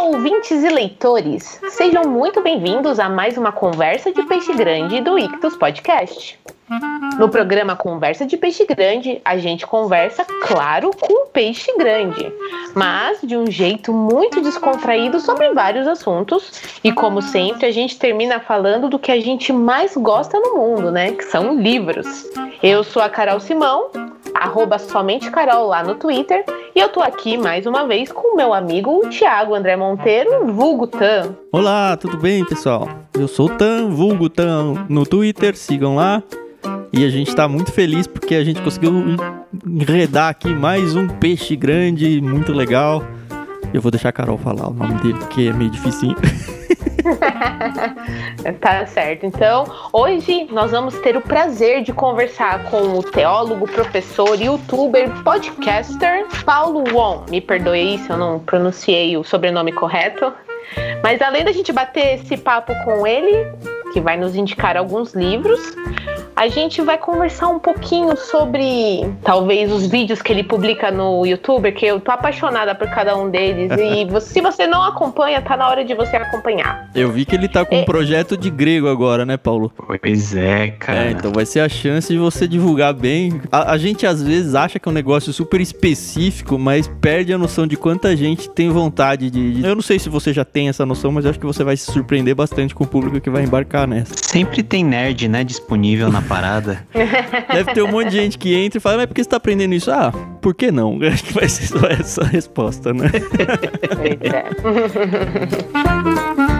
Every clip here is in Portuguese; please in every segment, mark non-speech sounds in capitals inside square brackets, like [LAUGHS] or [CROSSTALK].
Olá, ouvintes e leitores! Sejam muito bem-vindos a mais uma conversa de peixe grande do Ictus Podcast. No programa Conversa de Peixe Grande, a gente conversa, claro, com peixe grande, mas de um jeito muito descontraído sobre vários assuntos. E como sempre, a gente termina falando do que a gente mais gosta no mundo, né? Que são livros. Eu sou a Carol Simão, arroba somente Carol lá no Twitter, e eu tô aqui mais uma vez com o meu amigo Thiago André Monteiro, vulgo Tan. Olá, tudo bem, pessoal? Eu sou o Tan, vulgo Tan no Twitter, sigam lá. E a gente está muito feliz porque a gente conseguiu enredar aqui mais um peixe grande, muito legal. Eu vou deixar a Carol falar o nome dele porque é meio difícil. [LAUGHS] [LAUGHS] tá certo. Então, hoje nós vamos ter o prazer de conversar com o teólogo, professor, youtuber, podcaster Paulo Won. Me perdoe se eu não pronunciei o sobrenome correto. Mas além da gente bater esse papo com ele, que vai nos indicar alguns livros, a gente vai conversar um pouquinho sobre talvez os vídeos que ele publica no YouTube, que eu tô apaixonada por cada um deles. e [LAUGHS] você, se você não acompanha, tá na hora de você acompanhar. Eu vi que ele tá com é... um projeto de grego agora, né, Paulo? Pois é, cara. É, então vai ser a chance de você divulgar bem. A, a gente às vezes acha que é um negócio super específico, mas perde a noção de quanta gente tem vontade de, de. Eu não sei se você já tem essa noção, mas eu acho que você vai se surpreender bastante com o público que vai embarcar nessa. Sempre tem nerd, né, disponível na parada. [LAUGHS] Deve ter um monte de gente que entra e fala, mas por que você tá aprendendo isso? Ah, por que não? [LAUGHS] Acho que vai ser só essa a resposta, né? [LAUGHS] Pois é.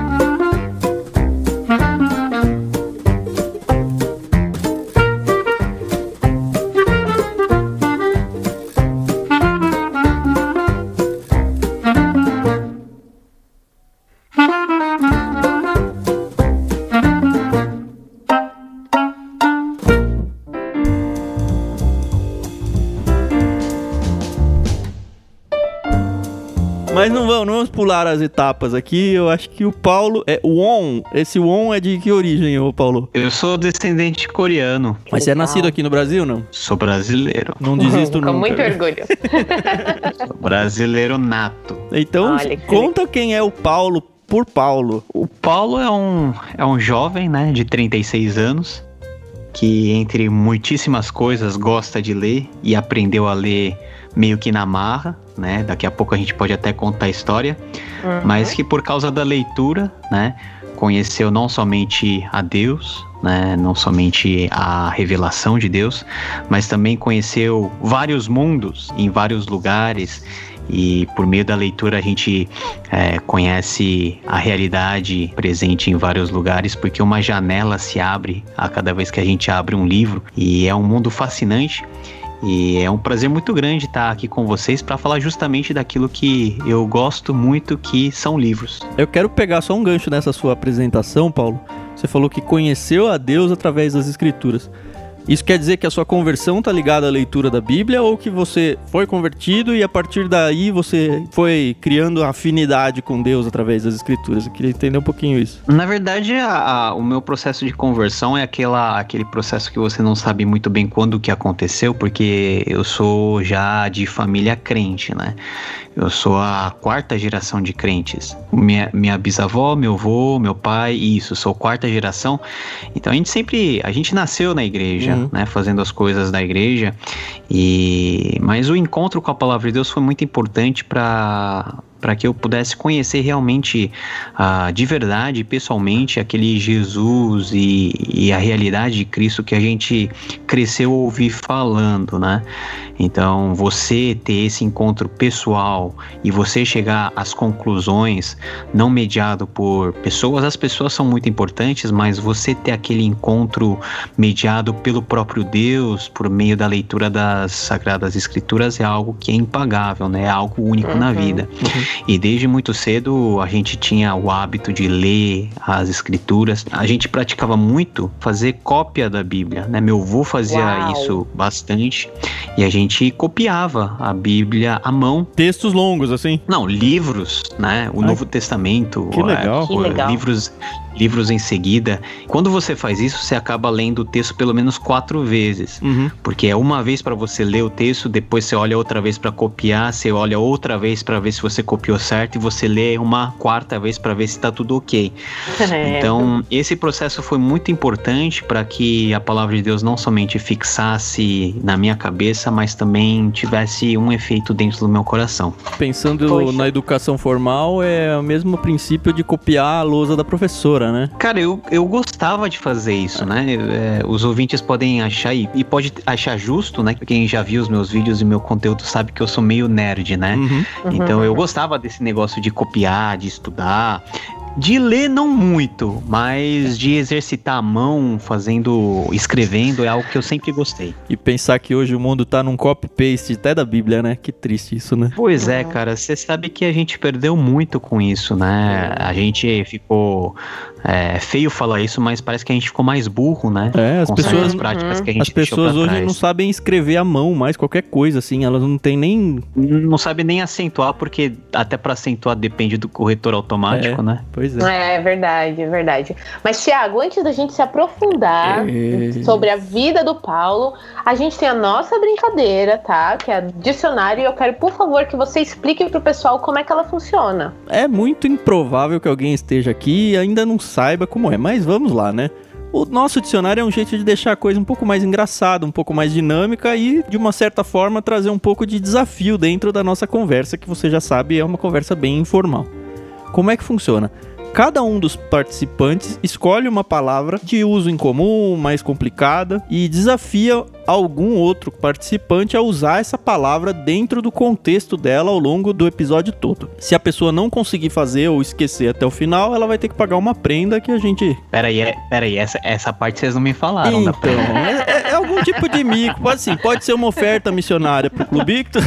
Mas não vamos, não vamos pular as etapas aqui. Eu acho que o Paulo é Won. Esse Won é de que origem, ô Paulo? Eu sou descendente coreano. Mas você é nascido aqui no Brasil, não? Sou brasileiro. Não desisto nunca. Com muito orgulho. [LAUGHS] sou brasileiro nato. Então, Olha, conta que... quem é o Paulo por Paulo. O Paulo é um, é um jovem, né, de 36 anos, que entre muitíssimas coisas gosta de ler e aprendeu a ler meio que na marra, né? Daqui a pouco a gente pode até contar a história, uhum. mas que por causa da leitura, né? Conheceu não somente a Deus, né? Não somente a revelação de Deus, mas também conheceu vários mundos em vários lugares e por meio da leitura a gente é, conhece a realidade presente em vários lugares, porque uma janela se abre a cada vez que a gente abre um livro e é um mundo fascinante e é um prazer muito grande estar aqui com vocês para falar justamente daquilo que eu gosto muito, que são livros. Eu quero pegar só um gancho nessa sua apresentação, Paulo. Você falou que conheceu a Deus através das Escrituras. Isso quer dizer que a sua conversão está ligada à leitura da Bíblia ou que você foi convertido e a partir daí você foi criando afinidade com Deus através das Escrituras? Eu queria entender um pouquinho isso. Na verdade, a, a, o meu processo de conversão é aquela, aquele processo que você não sabe muito bem quando que aconteceu, porque eu sou já de família crente, né? Eu sou a quarta geração de crentes. Minha, minha bisavó, meu avô, meu pai, isso, sou quarta geração. Então a gente sempre, a gente nasceu na igreja, uhum. né, fazendo as coisas da igreja. E mas o encontro com a palavra de Deus foi muito importante para para que eu pudesse conhecer realmente uh, de verdade, pessoalmente, aquele Jesus e, e, a realidade de Cristo que a gente cresceu ouvir falando, né? Então, você ter esse encontro pessoal e você chegar às conclusões, não mediado por pessoas, as pessoas são muito importantes, mas você ter aquele encontro mediado pelo próprio Deus, por meio da leitura das Sagradas Escrituras, é algo que é impagável, né? É algo único uhum, na vida. Uhum. E desde muito cedo a gente tinha o hábito de ler as escrituras. A gente praticava muito fazer cópia da Bíblia, né? Meu avô fazia Uau. isso bastante e a gente copiava a Bíblia à mão. Textos longos, assim? Não, livros, né? O Ai, Novo Testamento. Que legal. É, que legal. Livros livros em seguida. Quando você faz isso, você acaba lendo o texto pelo menos quatro vezes, uhum. porque é uma vez para você ler o texto, depois você olha outra vez para copiar, você olha outra vez para ver se você copiou copiou certo e você lê uma quarta vez para ver se está tudo ok. [LAUGHS] É. Então, esse processo foi muito importante para que a palavra de Deus não somente fixasse na minha cabeça, mas também tivesse um efeito dentro do meu coração. Pensando Poxa. na educação formal, é o mesmo princípio de copiar a lousa da professora, né? Cara, eu, eu gostava de fazer isso, né? É, os ouvintes podem achar, e, e pode achar justo, né? Quem já viu os meus vídeos e meu conteúdo sabe que eu sou meio nerd, né? Uhum. Então eu gostava desse negócio de copiar, de estudar. De ler não muito, mas de exercitar a mão, fazendo, escrevendo, é algo que eu sempre gostei. E pensar que hoje o mundo tá num copy-paste até da Bíblia, né? Que triste isso, né? Pois é, cara, você sabe que a gente perdeu muito com isso, né? A gente ficou é feio falar isso, mas parece que a gente ficou mais burro, né? É, as Com pessoas, práticas que a gente as pessoas hoje trás. não sabem escrever à mão mais qualquer coisa, assim, elas não têm nem. Não sabem nem acentuar, porque até para acentuar depende do corretor automático, é, né? Pois é. É, verdade, é verdade. Mas, Tiago, antes da gente se aprofundar sobre a vida do Paulo, a gente tem a nossa brincadeira, tá? Que é dicionário, e eu quero, por favor, que você explique pro pessoal como é que ela funciona. É muito improvável que alguém esteja aqui e ainda não saiba como é, mas vamos lá, né? O nosso dicionário é um jeito de deixar a coisa um pouco mais engraçada, um pouco mais dinâmica e, de uma certa forma, trazer um pouco de desafio dentro da nossa conversa, que você já sabe é uma conversa bem informal. Como é que funciona? Cada um dos participantes escolhe uma palavra de uso incomum, mais complicada, e desafia algum outro participante a usar essa palavra dentro do contexto dela ao longo do episódio todo. Se a pessoa não conseguir fazer ou esquecer até o final, ela vai ter que pagar uma prenda que a gente. Peraí, é, peraí, essa, essa parte vocês não me falaram então, é, é, é, algum tipo de mico. Pode sim, pode ser uma oferta missionária pro Clube Ictus.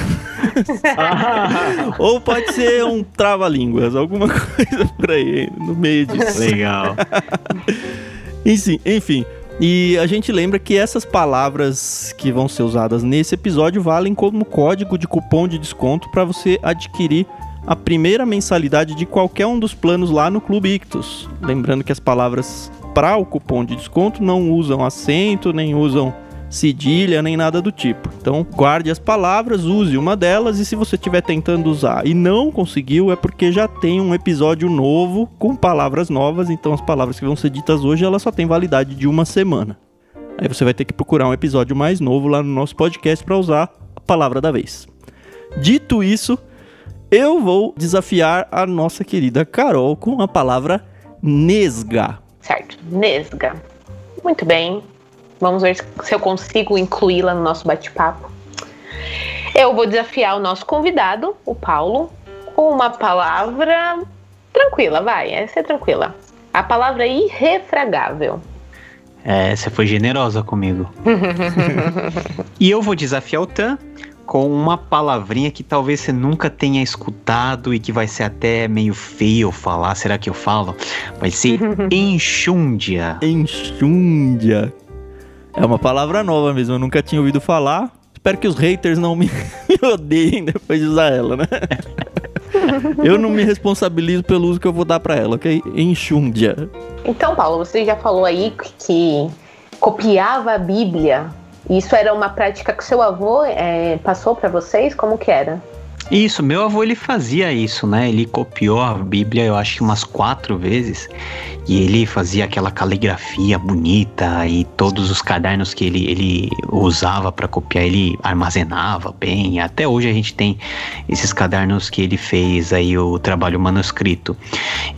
Ou pode ser um trava-línguas, alguma coisa por aí, no meio disso. Legal. enfim, enfim. E a gente lembra que essas palavras que vão ser usadas nesse episódio valem como código de cupom de desconto para você adquirir a primeira mensalidade de qualquer um dos planos lá no Clube Ictus. Lembrando que as palavras para o cupom de desconto não usam acento, nem usam cedilha nem nada do tipo. Então, guarde as palavras, use uma delas e se você estiver tentando usar e não conseguiu, é porque já tem um episódio novo com palavras novas, então as palavras que vão ser ditas hoje, elas só têm validade de uma semana. Aí você vai ter que procurar um episódio mais novo lá no nosso podcast para usar a palavra da vez. Dito isso, eu vou desafiar a nossa querida Carol com a palavra nesga. Certo, nesga. Muito bem. Vamos ver se eu consigo incluí-la no nosso bate-papo. Eu vou desafiar o nosso convidado, o Paulo, com uma palavra tranquila, vai, essa é tranquila. A palavra irrefragável. É, você foi generosa comigo. [LAUGHS] e eu vou desafiar o Tan com uma palavrinha que talvez você nunca tenha escutado e que vai ser até meio feio falar. Será que eu falo? Vai ser [LAUGHS] enxúndia. Enxúndia. É uma palavra nova mesmo, eu nunca tinha ouvido falar. Espero que os haters não me, [LAUGHS] me odeiem depois de usar ela, né? [LAUGHS] eu não me responsabilizo pelo uso que eu vou dar para ela, ok? Enxúndia. Então, Paulo, você já falou aí que copiava a Bíblia. Isso era uma prática que seu avô é, passou para vocês? Como que era? Isso, meu avô ele fazia isso, né? Ele copiou a Bíblia, eu acho que umas quatro vezes, e ele fazia aquela caligrafia bonita e todos os cadernos que ele, ele usava para copiar, ele armazenava bem. Até hoje a gente tem esses cadernos que ele fez aí o trabalho manuscrito.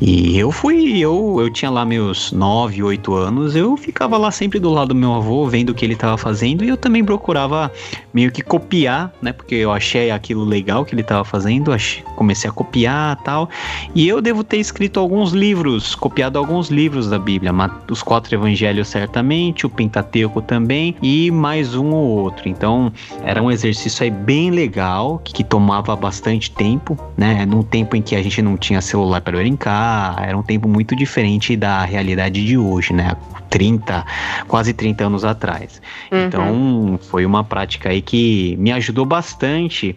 E eu fui, eu, eu tinha lá meus nove, oito anos, eu ficava lá sempre do lado do meu avô, vendo o que ele estava fazendo, e eu também procurava meio que copiar, né? Porque eu achei aquilo legal que ele estava fazendo, comecei a copiar tal. E eu devo ter escrito alguns livros, copiado alguns livros da Bíblia, os quatro evangelhos certamente, o Pentateuco também e mais um ou outro. Então era um exercício aí bem legal, que, que tomava bastante tempo, né? Num tempo em que a gente não tinha celular para brincar, era um tempo muito diferente da realidade de hoje, né? 30, quase 30 anos atrás. Uhum. Então, foi uma prática aí que me ajudou bastante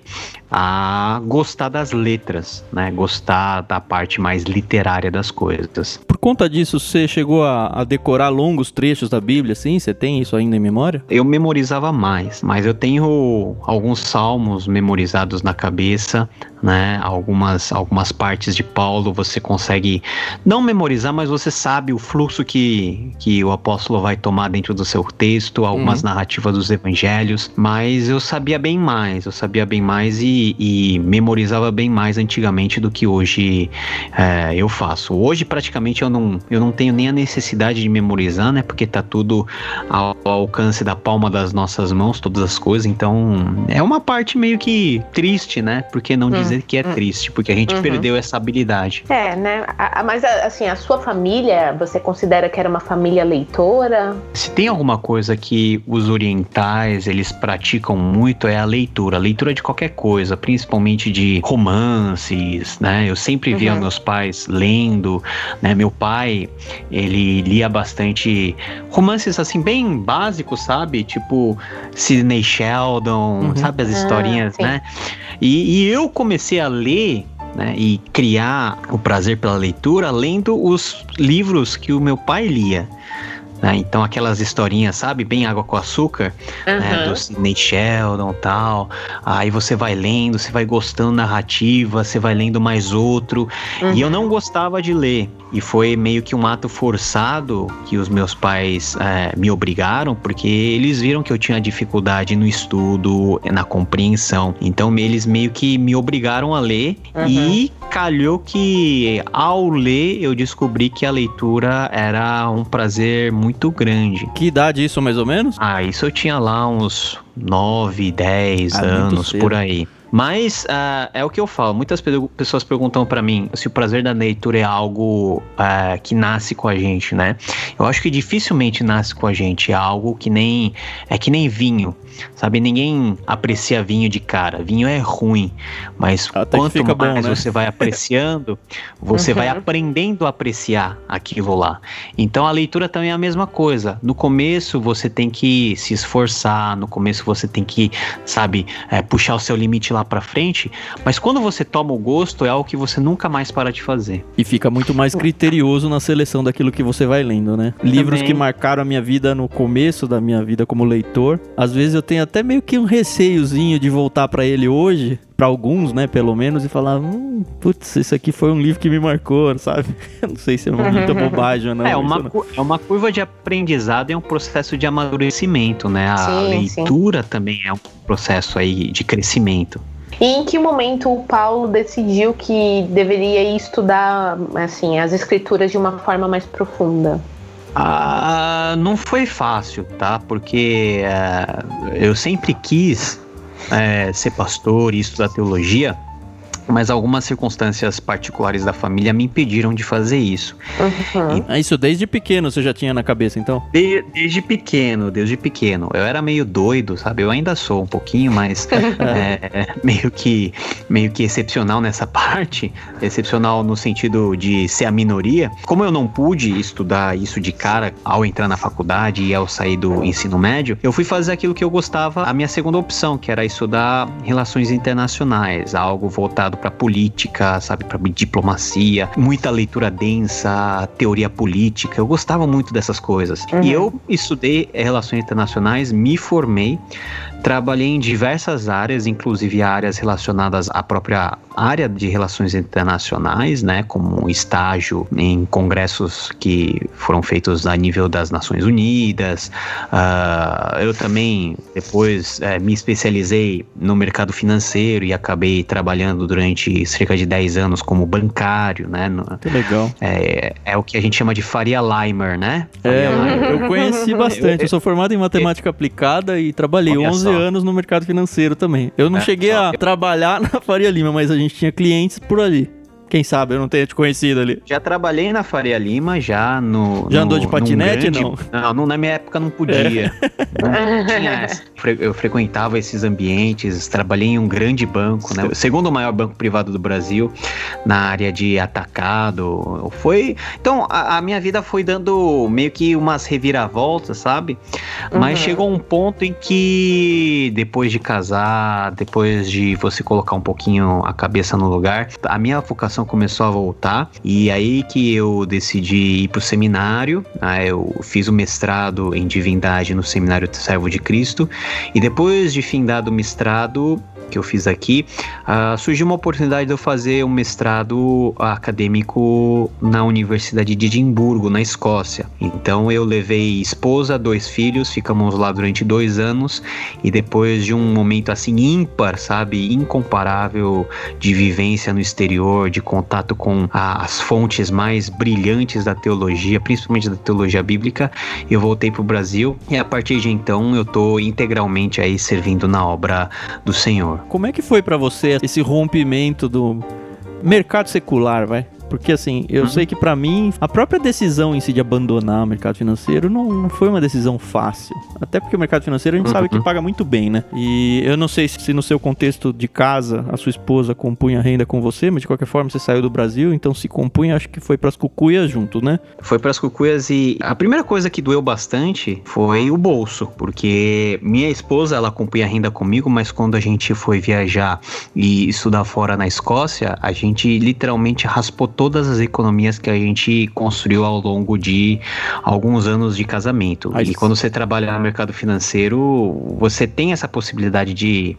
a gostar das letras, né? Gostar da parte mais literária das coisas. Por conta disso, você chegou a, a, decorar longos trechos da Bíblia, assim? Você tem isso ainda em memória? Eu memorizava mais, mas eu tenho alguns salmos memorizados na cabeça, né? Algumas, algumas partes de Paulo você consegue não memorizar, mas você sabe o fluxo que, que o apóstolo vai tomar dentro do seu texto, algumas uhum. narrativas dos evangelhos, mas eu sabia bem mais, eu sabia bem mais e, e memorizava bem mais antigamente do que hoje é, eu faço. Hoje praticamente eu não, eu não tenho nem a necessidade de memorizar, né? Porque tá tudo ao, ao alcance da palma das nossas mãos, todas as coisas, então é uma parte meio que triste, né? Porque não uhum dizer que é hum. triste, porque a gente uhum. perdeu essa habilidade. É, né? Mas assim, a sua família, você considera que era uma família leitora? Se tem alguma coisa que os orientais eles praticam muito é a leitura, a leitura de qualquer coisa, principalmente de romances, né? Eu sempre via uhum. meus pais lendo, né? Meu pai, ele lia bastante romances assim bem básicos, sabe? Tipo Sidney Sheldon, uhum. sabe as historinhas, ah, né? E, e eu comecei a ler né, e criar o prazer pela leitura lendo os livros que o meu pai lia. Né? Então aquelas historinhas, sabe, bem água com açúcar, uhum. né, do Sidney Sheldon tal. Aí você vai lendo, você vai gostando narrativa, você vai lendo mais outro. Uhum. E eu não gostava de ler. E foi meio que um ato forçado que os meus pais é, me obrigaram, porque eles viram que eu tinha dificuldade no estudo, na compreensão. Então eles meio que me obrigaram a ler uhum. e calhou que ao ler eu descobri que a leitura era um prazer muito grande. Que idade isso mais ou menos? Ah, isso eu tinha lá uns 9, 10 ah, anos por aí. Mas uh, é o que eu falo. Muitas pessoas perguntam para mim se o prazer da leitura é algo uh, que nasce com a gente, né? Eu acho que dificilmente nasce com a gente. É algo que nem é que nem vinho, sabe? Ninguém aprecia vinho de cara. Vinho é ruim, mas Até quanto mais bom, né? você vai [LAUGHS] apreciando, você uhum. vai aprendendo a apreciar aquilo lá. Então a leitura também é a mesma coisa. No começo você tem que se esforçar. No começo você tem que, sabe, é, puxar o seu limite lá para frente, mas quando você toma o gosto é algo que você nunca mais para de fazer. E fica muito mais criterioso na seleção daquilo que você vai lendo, né? Livros que marcaram a minha vida no começo da minha vida como leitor, às vezes eu tenho até meio que um receiozinho de voltar para ele hoje, para alguns, né, pelo menos, e falar, hum, putz, isso aqui foi um livro que me marcou, [LAUGHS] sabe? não sei se é uma muita bobagem ou não. É uma, não. é uma curva de aprendizado e é um processo de amadurecimento, né? A sim, leitura sim. também é um processo aí de crescimento. E em que momento o Paulo decidiu que deveria estudar assim as escrituras de uma forma mais profunda? Ah, não foi fácil, tá? Porque uh, eu sempre quis é, ser pastor e estudar teologia, mas algumas circunstâncias particulares da família me impediram de fazer isso. Uhum. E, ah, isso desde pequeno você já tinha na cabeça, então? De, desde pequeno, desde pequeno. Eu era meio doido, sabe? Eu ainda sou um pouquinho, mas [LAUGHS] é, meio que meio que excepcional nessa parte. Excepcional no sentido de ser a minoria. Como eu não pude estudar isso de cara ao entrar na faculdade e ao sair do ensino médio, eu fui fazer aquilo que eu gostava, a minha segunda opção, que era estudar relações internacionais, algo voltado para política, sabe, para diplomacia, muita leitura densa, teoria política. Eu gostava muito dessas coisas. Uhum. E eu estudei relações internacionais, me formei, Trabalhei em diversas áreas, inclusive áreas relacionadas à própria área de relações internacionais, né, como um estágio em congressos que foram feitos a nível das Nações Unidas. Uh, eu também depois eh, me especializei no mercado financeiro e acabei trabalhando durante cerca de 10 anos como bancário, né? No, que legal. É, é, o que a gente chama de Faria Leimer, né? É, Faria é, eu conheci [LAUGHS] bastante. Eu, eu, eu, sou formado em matemática eu, aplicada e trabalhei 11 12 só. anos no mercado financeiro também. Eu não é, cheguei só. a trabalhar [LAUGHS] na Faria Lima, mas a gente tinha clientes por ali. Quem sabe eu não tenha te conhecido ali. Já trabalhei na Faria Lima, já no. Já no, andou de patinete, grande... não? Não, na minha época não podia. É. Não tinha essa. [LAUGHS] Eu frequentava esses ambientes, trabalhei em um grande banco, né? O segundo maior banco privado do Brasil, na área de atacado. Foi. Então, a, a minha vida foi dando meio que umas reviravoltas, sabe? Mas uhum. chegou um ponto em que, depois de casar, depois de você colocar um pouquinho a cabeça no lugar, a minha vocação começou a voltar e aí que eu decidi ir para o seminário. Né? Eu fiz o mestrado em divindade no Seminário Servo de Cristo e depois de findado o mestrado que eu fiz aqui, uh, surgiu uma oportunidade de eu fazer um mestrado acadêmico na Universidade de Edimburgo, na Escócia. Então eu levei esposa, dois filhos, ficamos lá durante dois anos e depois de um momento assim ímpar, sabe, incomparável de vivência no exterior, de contato com a, as fontes mais brilhantes da teologia, principalmente da teologia bíblica, eu voltei para o Brasil e a partir de então eu tô integralmente aí servindo na obra do Senhor. Como é que foi para você esse rompimento do mercado secular, vai? Porque assim, eu uhum. sei que para mim, a própria decisão em si de abandonar o mercado financeiro não, não foi uma decisão fácil. Até porque o mercado financeiro a gente sabe que uhum. paga muito bem, né? E eu não sei se no seu contexto de casa a sua esposa compunha renda com você, mas de qualquer forma você saiu do Brasil, então se compunha, acho que foi pras cucuias junto, né? Foi pras cucuias e a primeira coisa que doeu bastante foi o bolso, porque minha esposa ela compunha renda comigo, mas quando a gente foi viajar e estudar fora na Escócia, a gente literalmente raspou todas as economias que a gente construiu ao longo de alguns anos de casamento. e quando você trabalha no mercado financeiro, você tem essa possibilidade de,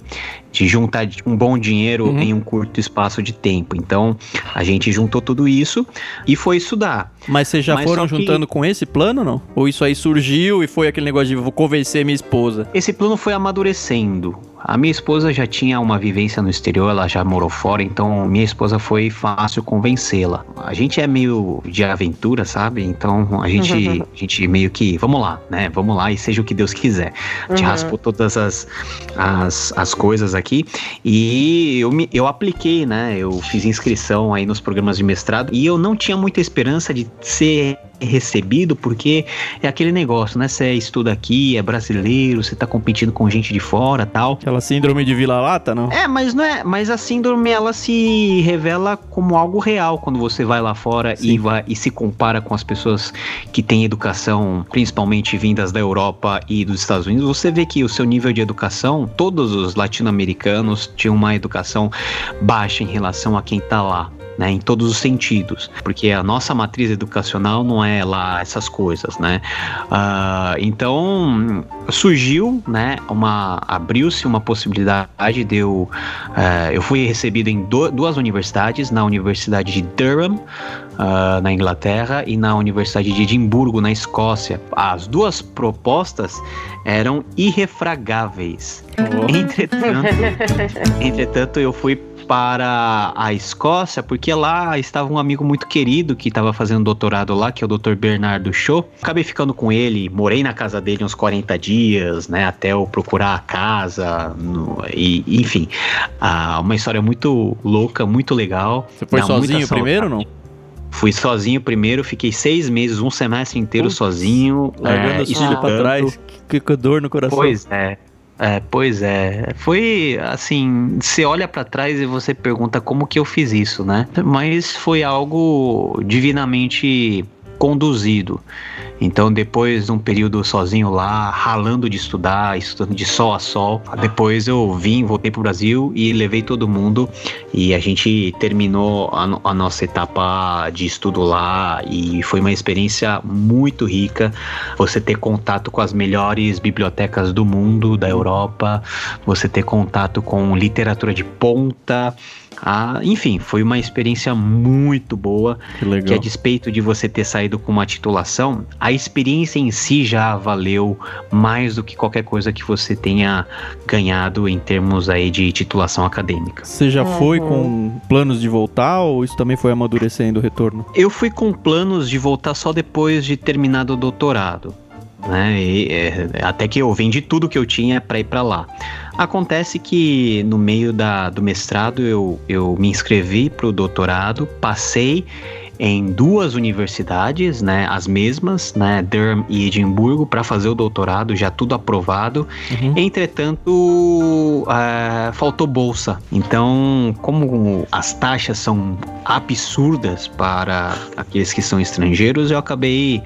de juntar um bom dinheiro uhum. em um curto espaço de tempo. Então, a gente juntou tudo isso e foi estudar. Mas vocês já Mas foram juntando que... com esse plano, não? Ou isso aí surgiu e foi aquele negócio de vou convencer minha esposa? Esse plano foi amadurecendo. A minha esposa já tinha uma vivência no exterior, ela já morou fora, então minha esposa foi fácil convencê-la. A gente é meio de aventura, sabe? Então a gente, uhum. a gente meio que, vamos lá, né? Vamos lá e seja o que Deus quiser. A gente uhum. raspou todas as, as, as coisas aqui e eu, me, eu apliquei, né? Eu fiz inscrição aí nos programas de mestrado e eu não tinha muita esperança de ser recebido, porque é aquele negócio, né? Você estuda aqui, é brasileiro, você tá competindo com gente de fora tal. Aquela síndrome de vila-lata, não? É, mas não é. Mas a síndrome ela se revela como algo real quando você vai lá fora e, vai, e se compara com as pessoas que têm educação, principalmente vindas da Europa e dos Estados Unidos. Você vê que o seu nível de educação, todos os latino-americanos tinham uma educação baixa em relação a quem tá lá né, em todos os sentidos, porque a nossa matriz educacional não é lá essas coisas, né? Uh, então surgiu, né, uma abriu-se uma possibilidade de eu, uh, eu fui recebido em do, duas universidades, na Universidade de Durham Uh, na Inglaterra e na Universidade de Edimburgo, na Escócia. As duas propostas eram irrefragáveis. Oh. Entretanto, [LAUGHS] entretanto, eu fui para a Escócia, porque lá estava um amigo muito querido que estava fazendo doutorado lá, que é o Dr. Bernardo Shaw. Acabei ficando com ele, morei na casa dele uns 40 dias, né, até eu procurar a casa, no, e enfim, ah, uma história muito louca, muito legal. Você foi sozinho primeiro ou não? Fui sozinho primeiro, fiquei seis meses, um semestre inteiro Putz, sozinho. Largando é, isso pra trás, que, que dor no coração. Pois é. É, pois é. Foi assim, você olha para trás e você pergunta como que eu fiz isso, né? Mas foi algo divinamente conduzido. Então, depois de um período sozinho lá, ralando de estudar, estudando de sol a sol, depois eu vim, voltei pro Brasil e levei todo mundo e a gente terminou a, a nossa etapa de estudo lá e foi uma experiência muito rica. Você ter contato com as melhores bibliotecas do mundo, da Europa, você ter contato com literatura de ponta, ah, enfim, foi uma experiência muito boa. Que, que a despeito de você ter saído com uma titulação, a experiência em si já valeu mais do que qualquer coisa que você tenha ganhado em termos aí de titulação acadêmica. Você já uhum. foi com planos de voltar ou isso também foi amadurecendo o retorno? Eu fui com planos de voltar só depois de terminar o doutorado. Né? E, é, até que eu vendi tudo que eu tinha para ir para lá. Acontece que no meio da, do mestrado eu, eu me inscrevi para o doutorado, passei em duas universidades, né, as mesmas, né, Durham e Edimburgo, para fazer o doutorado, já tudo aprovado. Uhum. Entretanto, uh, faltou bolsa. Então, como as taxas são absurdas para aqueles que são estrangeiros, eu acabei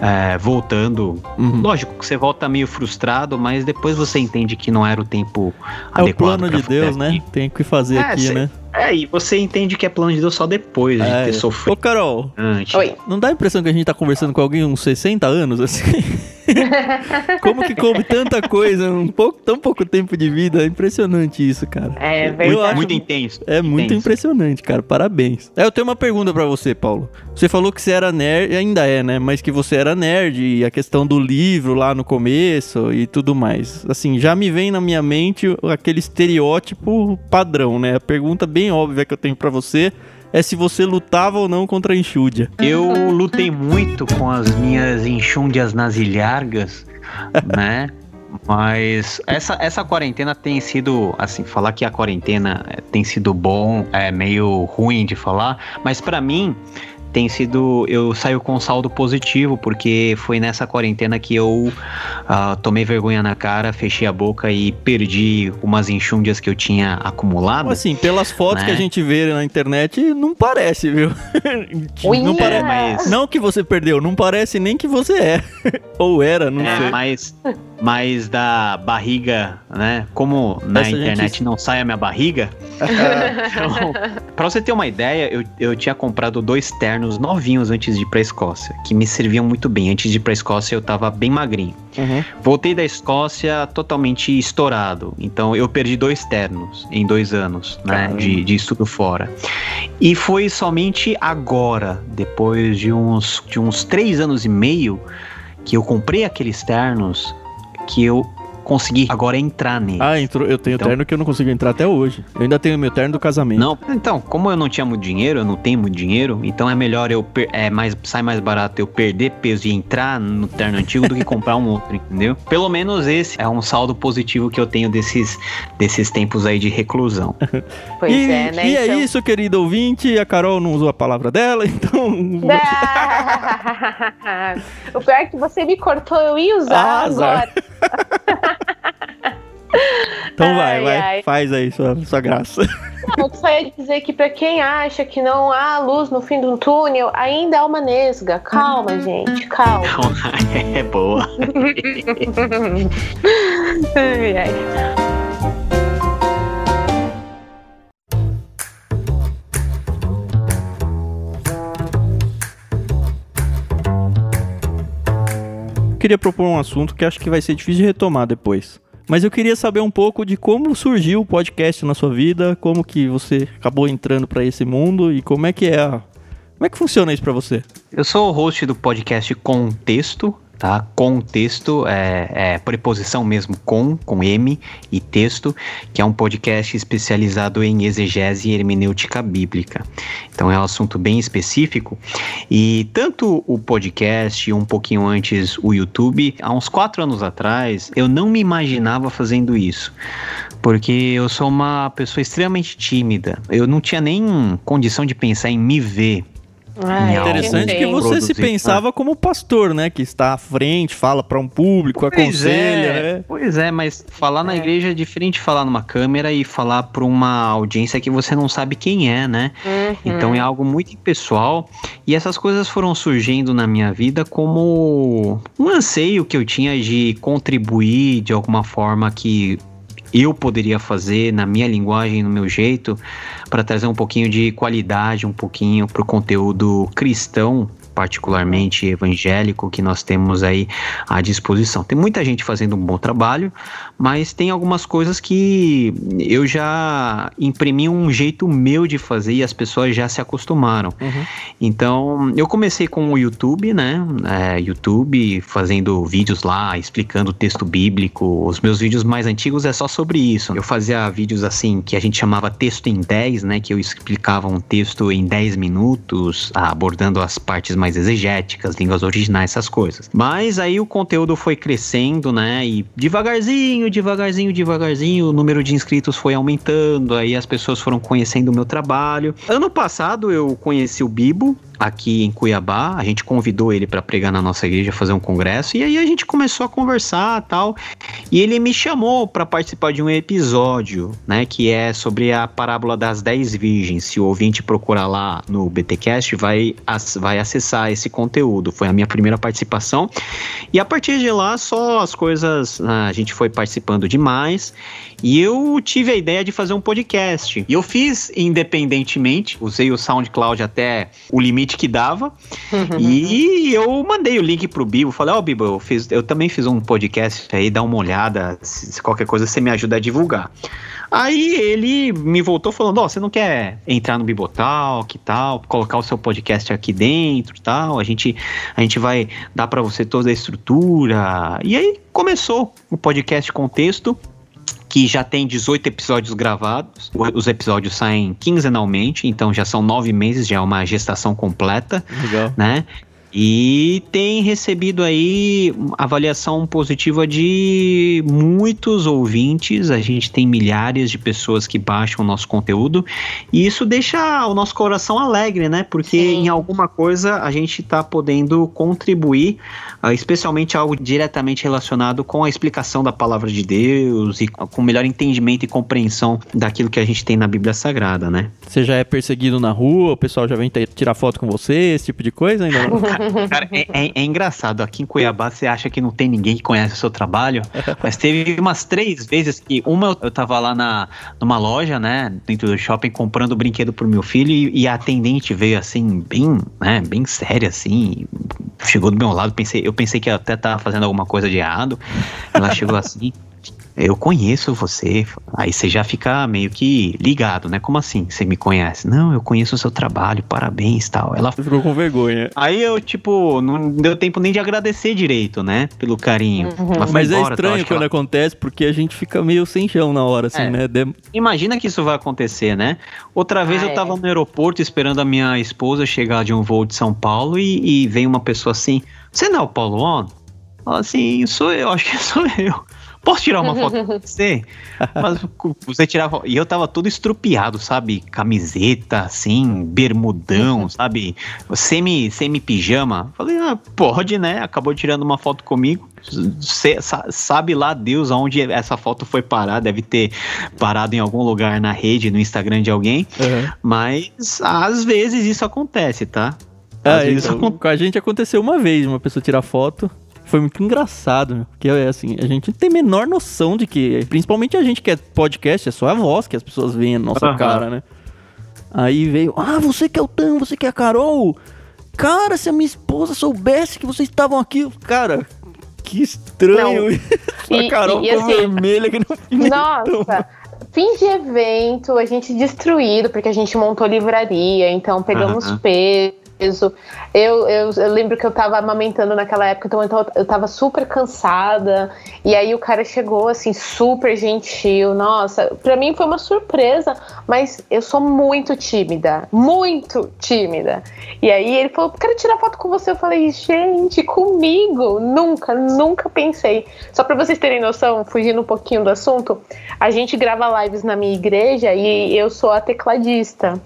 é, voltando. Uhum. Lógico que você volta meio frustrado, mas depois você entende que não era o tempo é adequado. É o plano de Deus, né? aqui. né? Tem que fazer é, aqui, cê, né? É, e você entende que é plano de Deus só depois de É. ter sofrido. Ô, Carol, antes. Oi. não dá a impressão que a gente tá conversando com alguém uns 60 anos, assim? [LAUGHS] Como que coube tanta coisa um pouco, tão pouco tempo de vida? É impressionante isso, cara. É Eu verdade. acho- Muito intenso. É muito Intenso. impressionante, cara. Parabéns. É, eu tenho uma pergunta pra você, Paulo. Você falou que você era nerd, ainda é, né? Mas que você era nerd e a questão do livro lá no começo e tudo mais. Assim, já me vem na minha mente aquele estereótipo padrão, né? A pergunta bem óbvia que eu tenho pra você é se você lutava ou não contra a enxúndia. Eu lutei muito com as minhas enxúndias nasilhargas, [LAUGHS] né? Mas essa, essa quarentena tem sido, assim, falar que a quarentena tem sido bom, é meio ruim de falar, mas pra mim tem sido, eu saio com saldo positivo, porque foi nessa quarentena que eu ah, tomei vergonha na cara, fechei a boca e perdi umas enxúndias que eu tinha acumulado. Assim, pelas fotos Né? que a gente vê na internet, não parece, viu? [LAUGHS] Ui, não, pare... É, mas- não que você perdeu, não parece nem que você é. [LAUGHS] ou era, não É, sei. mas, mas da barriga, né? Como na Essa internet gente- não sai a minha barriga. [LAUGHS] então, pra você ter uma ideia, eu, eu tinha comprado dois ternos novinhos antes de ir pra Escócia, que me serviam muito bem. Antes de ir pra Escócia, eu tava bem magrinho. Uhum. Voltei da Escócia totalmente estourado. Então eu perdi dois ternos em dois anos, né? De, de estudo fora. E foi somente agora, depois de uns, de uns três anos e meio, que eu comprei aqueles ternos que eu consegui agora entrar neles. Ah, entrou, eu tenho Então- terno que eu não consigo entrar até hoje. Eu ainda tenho meu terno do casamento. Não, então, como eu não tinha muito dinheiro, eu não tenho muito dinheiro, então é melhor eu é mais sai mais barato eu perder peso e entrar no terno antigo do que comprar um outro, [LAUGHS] entendeu? Pelo menos esse é um saldo positivo que eu tenho desses desses tempos aí de reclusão. [LAUGHS] Pois e, é, né? e é Então- isso, querido ouvinte. A Carol não usou a palavra dela, [LAUGHS] então. o pior é que você me cortou, eu ia usar Ah, agora. Então vai, Ai, vai. ai. Faz aí sua, sua graça. Não, eu só ia dizer que pra quem acha que não há luz no fim do túnel, ainda há uma nesga. Calma, gente, calma. [LAUGHS] É boa. [LAUGHS] Ai, ai. Queria propor um assunto que acho que vai ser difícil de retomar depois. Mas eu queria saber um pouco de como surgiu o podcast na sua vida, como que você acabou entrando pra esse mundo e como é que é a... Como é que funciona isso pra você? Eu sou o host do podcast Contexto, tá? Contexto é, é preposição mesmo com, com M e texto, que é um podcast especializado em exegese e hermenêutica bíblica. Então é um assunto bem específico. E tanto o podcast, um pouquinho antes o YouTube, há uns quatro anos atrás, eu não me imaginava fazendo isso. Porque eu sou uma pessoa extremamente tímida. Eu não tinha nem condição de pensar em me ver Ai, Não. Interessante que você se Produzir, pensava como pastor, né? Que está à frente, fala pra um público, aconselha, é, né? Pois é, mas falar na É. igreja é diferente de falar numa câmera e falar para uma audiência que você não sabe quem é, né? Uhum. Então é algo muito pessoal e essas coisas foram surgindo na minha vida como um anseio que eu tinha de contribuir de alguma forma que eu poderia fazer na minha linguagem, no meu jeito, para trazer um pouquinho de qualidade, um pouquinho para o conteúdo cristão, particularmente evangélico, que nós temos aí à disposição. Tem muita gente fazendo um bom trabalho, mas tem algumas coisas que eu já imprimi um jeito meu de fazer e as pessoas já se acostumaram. Uhum. Então, eu comecei com o YouTube, né? É, YouTube, fazendo vídeos lá, explicando o texto bíblico. Os meus vídeos mais antigos é só sobre isso. Eu fazia vídeos assim, que a gente chamava texto em 10, né? Que eu explicava um texto em 10 minutos, abordando as partes mais exegéticas, línguas originais, essas coisas. Mas aí o conteúdo foi crescendo, né? E devagarzinho, devagarzinho, devagarzinho, o número de inscritos foi aumentando, aí as pessoas foram conhecendo o meu trabalho. Ano passado eu conheci o Bibo, aqui em Cuiabá. A gente convidou ele para pregar na nossa igreja, fazer um congresso, e aí a gente começou a conversar tal. E ele me chamou para participar de um episódio, né, que é sobre a parábola das dez virgens. Se o ouvinte procurar lá no BTcast, vai, vai acessar esse conteúdo. Foi a minha primeira participação. E a partir de lá, só as coisas, ah, a gente foi participando demais. E eu tive a ideia de fazer um podcast. E eu fiz independentemente, usei o SoundCloud até o limite que dava. e eu mandei o link pro Bibo. Falei, ó, oh, Bibo, eu, fiz, eu também fiz um podcast aí, dá uma olhada. Se qualquer coisa você me ajuda a divulgar. Aí ele me voltou falando: Ó, oh, você não quer entrar no Bibotal, que tal, colocar o seu podcast aqui dentro tal? A gente, a gente vai dar para você toda a estrutura. E aí começou o podcast Contexto que já tem 18 episódios gravados. Os episódios saem quinzenalmente, então já são nove meses, já é uma gestação completa. Legal. Né? E tem recebido aí avaliação positiva de muitos ouvintes. A gente tem milhares de pessoas que baixam o nosso conteúdo. E isso deixa o nosso coração alegre, né? Porque Sim. em alguma coisa a gente está podendo contribuir, especialmente algo diretamente relacionado com a explicação da palavra de Deus e com melhor entendimento e compreensão daquilo que a gente tem na Bíblia Sagrada, né? Você já é perseguido na rua, o pessoal já vem tirar foto com você, esse tipo de coisa ainda não? [LAUGHS] Cara, é, é, é, engraçado. Aqui em Cuiabá você acha que não tem ninguém que conhece o seu trabalho, [LAUGHS] mas teve umas três vezes que uma eu tava lá na, numa loja, né, dentro do shopping, comprando brinquedo pro meu filho e, e a atendente veio assim, bem, né, bem séria assim, chegou do meu lado, pensei, eu pensei que até tava fazendo alguma coisa de errado. Ela chegou assim, eu conheço você. Aí você já fica meio que ligado, né? Como assim? Você me conhece? Não, eu conheço o seu trabalho, parabéns tal. Ela ficou com vergonha. Aí eu, tipo, não deu tempo nem de agradecer direito, né? Pelo carinho. Uhum. Mas embora, é estranho quando ela... acontece, porque a gente fica meio sem chão na hora, assim, é. né? De... Imagina que isso vai acontecer, né? Outra vez ah, eu tava é. no aeroporto esperando a minha esposa chegar de um voo de São Paulo e, e vem uma pessoa assim: Você não é o Paulo On? Fala assim, sou eu, acho que [LAUGHS] sou eu. Posso tirar uma foto com você? [LAUGHS] Mas você tirava. E eu tava todo estrupiado, sabe? Camiseta, assim, bermudão, uhum. sabe? Semi, semi-pijama. Falei, ah, pode, né? Acabou tirando uma foto comigo. Cê, sabe lá Deus aonde essa foto foi parar, deve ter parado em algum lugar na rede, no Instagram de alguém. Uhum. Mas às vezes isso acontece, tá? Ah, vezes então, Com a gente aconteceu uma vez, uma pessoa tirar foto foi muito engraçado, porque é assim, a gente tem menor noção de que, principalmente a gente que é podcast, é só a voz que as pessoas veem a nossa uhum. cara, né? Aí veio, ah, você que é o Tan, você que é a Carol. Cara, se a minha esposa soubesse que vocês estavam aqui, cara, que estranho. Não. [LAUGHS] a Carol e, e, assim, vermelha que não [LAUGHS] Nossa, fim de evento, a gente destruído, porque a gente montou livraria, então pegamos uhum. peso peso. Eu, eu, eu, lembro que eu tava amamentando naquela época, então eu tava, super cansada. E aí o cara chegou assim, super gentil. Nossa, pra mim foi uma surpresa, mas eu sou muito tímida. Muito tímida. E aí ele falou: quero tirar foto com você. Eu falei, gente, comigo? Nunca, nunca pensei. Só pra vocês terem noção, fugindo um pouquinho do assunto, a gente grava lives na minha igreja e eu sou a tecladista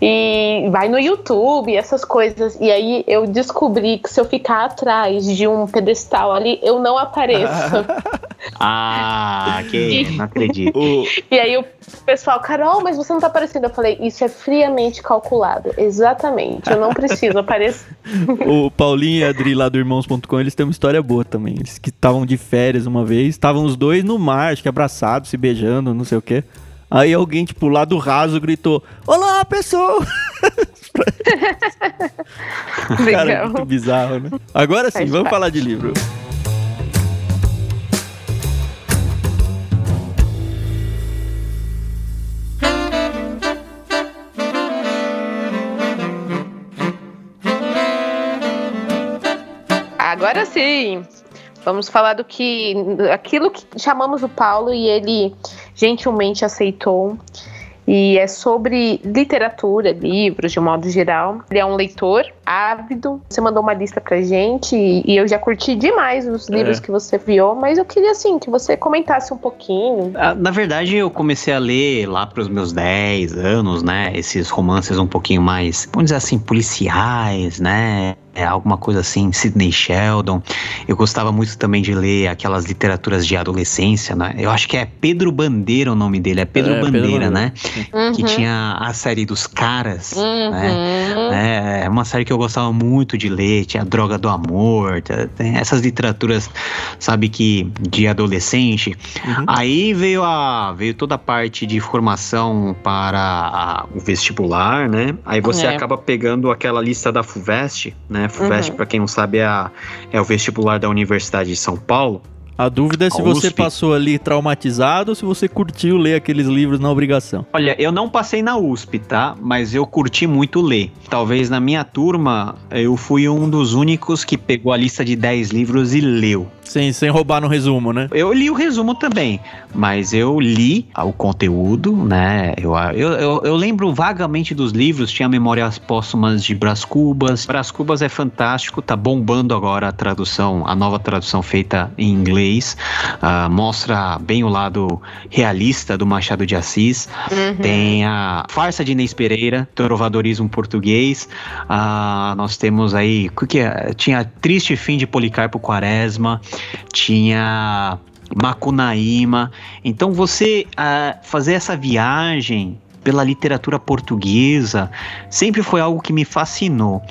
e vai no YouTube, essas coisas. E aí eu descobri que se eu ficar atrás de um pedestal ali, eu não apareço. [LAUGHS] ah, que não acredito. e aí o pessoal, Carol, mas você não tá aparecendo. Eu falei, isso é friamente calculado. Exatamente, eu não preciso aparecer. [LAUGHS] o Paulinho e a Adri lá do Irmãos.com, eles têm uma história boa também. Eles que estavam de férias uma vez, estavam os dois no mar, acho que abraçados, se beijando, não sei o quê. Aí alguém, tipo, lá do raso gritou: Olá, pessoal! [LAUGHS] Cara, é muito bizarro, né? Agora sim, vamos falar de livro. Agora sim. Vamos falar do que. aquilo que chamamos o Paulo e ele gentilmente aceitou. e é sobre literatura, livros, de um modo geral. Ele é um leitor ávido. Você mandou uma lista pra gente e eu já curti demais os livros é. que você viu, mas eu queria, assim, que você comentasse um pouquinho. Ah, na verdade, eu comecei a ler lá pros meus 10 anos, né, esses romances um pouquinho mais, vamos dizer assim, policiais, né, é, alguma coisa assim, Sidney Sheldon. Eu gostava muito também de ler aquelas literaturas de adolescência, né? Eu acho que é Pedro Bandeira o nome dele, é Pedro é, Bandeira, Pedro né? Uhum. Que tinha a série dos caras, uhum. né? É, é uma série que eu gostava muito de ler, tinha Droga do Amor, tem essas literaturas, sabe, que de adolescente. Uhum. Aí veio a veio toda a parte de formação para a, o vestibular, né? Aí você é. acaba pegando aquela lista da FUVEST, né? Né? FUVEST, uhum. para quem não sabe, é, a, é o vestibular da Universidade de São Paulo. A dúvida é se você passou ali traumatizado ou se você curtiu ler aqueles livros na obrigação. Olha, eu não passei na USP, tá? Mas eu curti muito ler. Talvez na minha turma eu fui um dos únicos que pegou a lista de 10 livros e leu. Sem, sem roubar no resumo, né? Eu li o resumo também, mas eu li o conteúdo, né? Eu, eu, eu, eu lembro vagamente dos livros, tinha Memórias Póstumas de Brás Cubas. Brás Cubas é fantástico, tá bombando agora a tradução, a nova tradução feita em inglês. Uh, mostra bem o lado realista do Machado de Assis. Uhum. Tem a Farsa de Inês Pereira, Trovadorismo Português. Uh, nós temos aí, o que é? Tinha Triste Fim de Policarpo Quaresma tinha Macunaíma. Então você uh, fazer essa viagem pela literatura portuguesa sempre foi algo que me fascinou.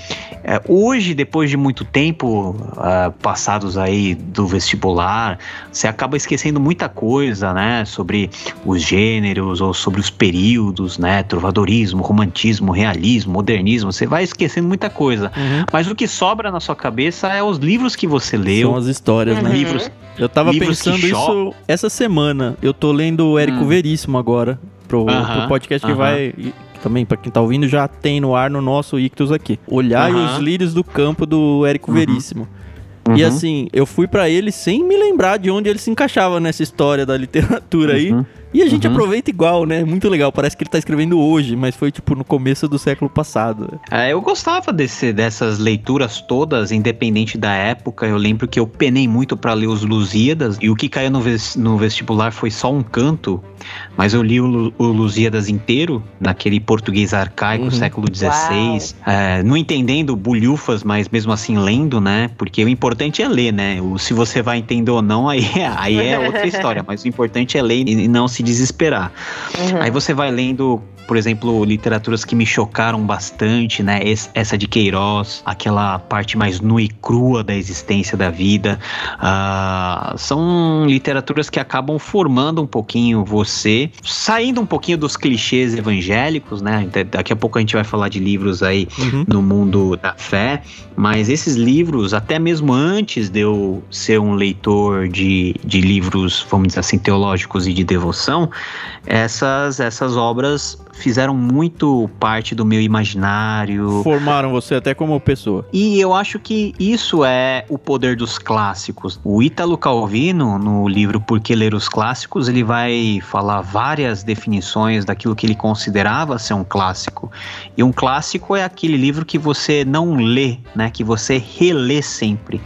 É, hoje, depois de muito tempo uh, passados aí do vestibular, você acaba esquecendo muita coisa, né, sobre os gêneros ou sobre os períodos, né, trovadorismo, romantismo, realismo, modernismo. Você vai esquecendo muita coisa. Uhum. Mas o que sobra na sua cabeça é os livros que você leu. São as histórias, né? uhum. né? Livros. Eu tava livros pensando isso essa semana. Eu tô lendo o Érico hum. Veríssimo agora pro, uh -huh, pro podcast uh -huh. que vai. também, para quem tá ouvindo, já tem no ar no nosso Ictus aqui. Olhar uh -huh. os lírios do campo do Érico Veríssimo. E assim, eu fui para ele sem me lembrar de onde ele se encaixava nessa história da literatura aí. E a gente uhum. aproveita igual, né? Muito legal. Parece que ele tá escrevendo hoje, mas foi tipo no começo do século passado. É, eu gostava desse, dessas leituras todas, independente da época. Eu lembro que eu penei muito para ler os Lusíadas e o que caiu no, no vestibular foi só um canto, mas eu li o, o Lusíadas inteiro, naquele português arcaico, uhum. século XVI, é, não entendendo bulhufas, mas mesmo assim lendo, né? Porque o importante é ler, né? O, se você vai entender ou não, aí, aí é outra [LAUGHS] história, mas o importante é ler e não se se desesperar. Uhum. Aí você vai lendo por exemplo, literaturas que me chocaram bastante, né? Essa de Queiroz, aquela parte mais nua e crua da existência da vida. Uh, são literaturas que acabam formando um pouquinho você, saindo um pouquinho dos clichês evangélicos, né? Daqui a pouco a gente vai falar de livros aí uhum. no mundo da fé, mas esses livros, até mesmo antes de eu ser um leitor de, de livros, vamos dizer assim, teológicos e de devoção, essas, essas obras fizeram muito parte do meu imaginário. Formaram você até como pessoa. E eu acho que isso é o poder dos clássicos. O Ítalo Calvino, no livro Por que Ler os Clássicos, ele vai falar várias definições daquilo que ele considerava ser um clássico. E um clássico é aquele livro que você não lê, né, que você relê sempre.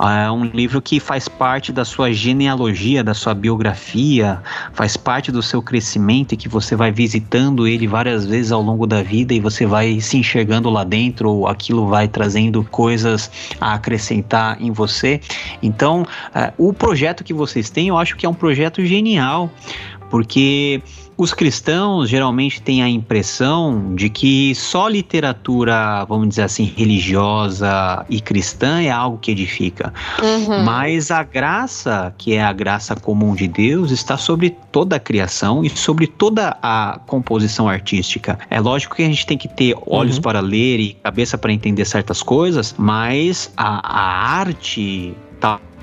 É um livro que faz parte da sua genealogia, da sua biografia, faz parte do seu crescimento e que você vai visitando ele várias vezes ao longo da vida e você vai se enxergando lá dentro, ou aquilo vai trazendo coisas a acrescentar em você. Então, é, o projeto que vocês têm, eu acho que é um projeto genial, porque os cristãos geralmente têm a impressão de que só literatura, vamos dizer assim, religiosa e cristã é algo que edifica. Uhum. Mas a graça, que é a graça comum de Deus, está sobre toda a criação e sobre toda a composição artística. É lógico que a gente tem que ter olhos uhum. para ler e cabeça para entender certas coisas, mas a, a arte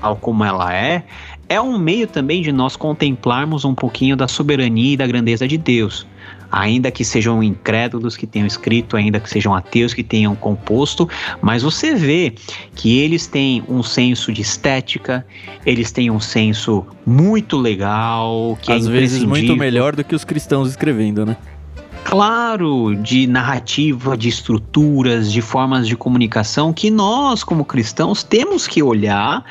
tal como ela é, é um meio também de nós contemplarmos um pouquinho da soberania e da grandeza de Deus. Ainda que sejam incrédulos que tenham escrito, ainda que sejam ateus que tenham composto, mas você vê que eles têm um senso de estética, eles têm um senso muito legal, que é às é vezes muito melhor do que os cristãos escrevendo, né? claro de narrativa, de estruturas, de formas de comunicação que nós, como cristãos, temos que olhar,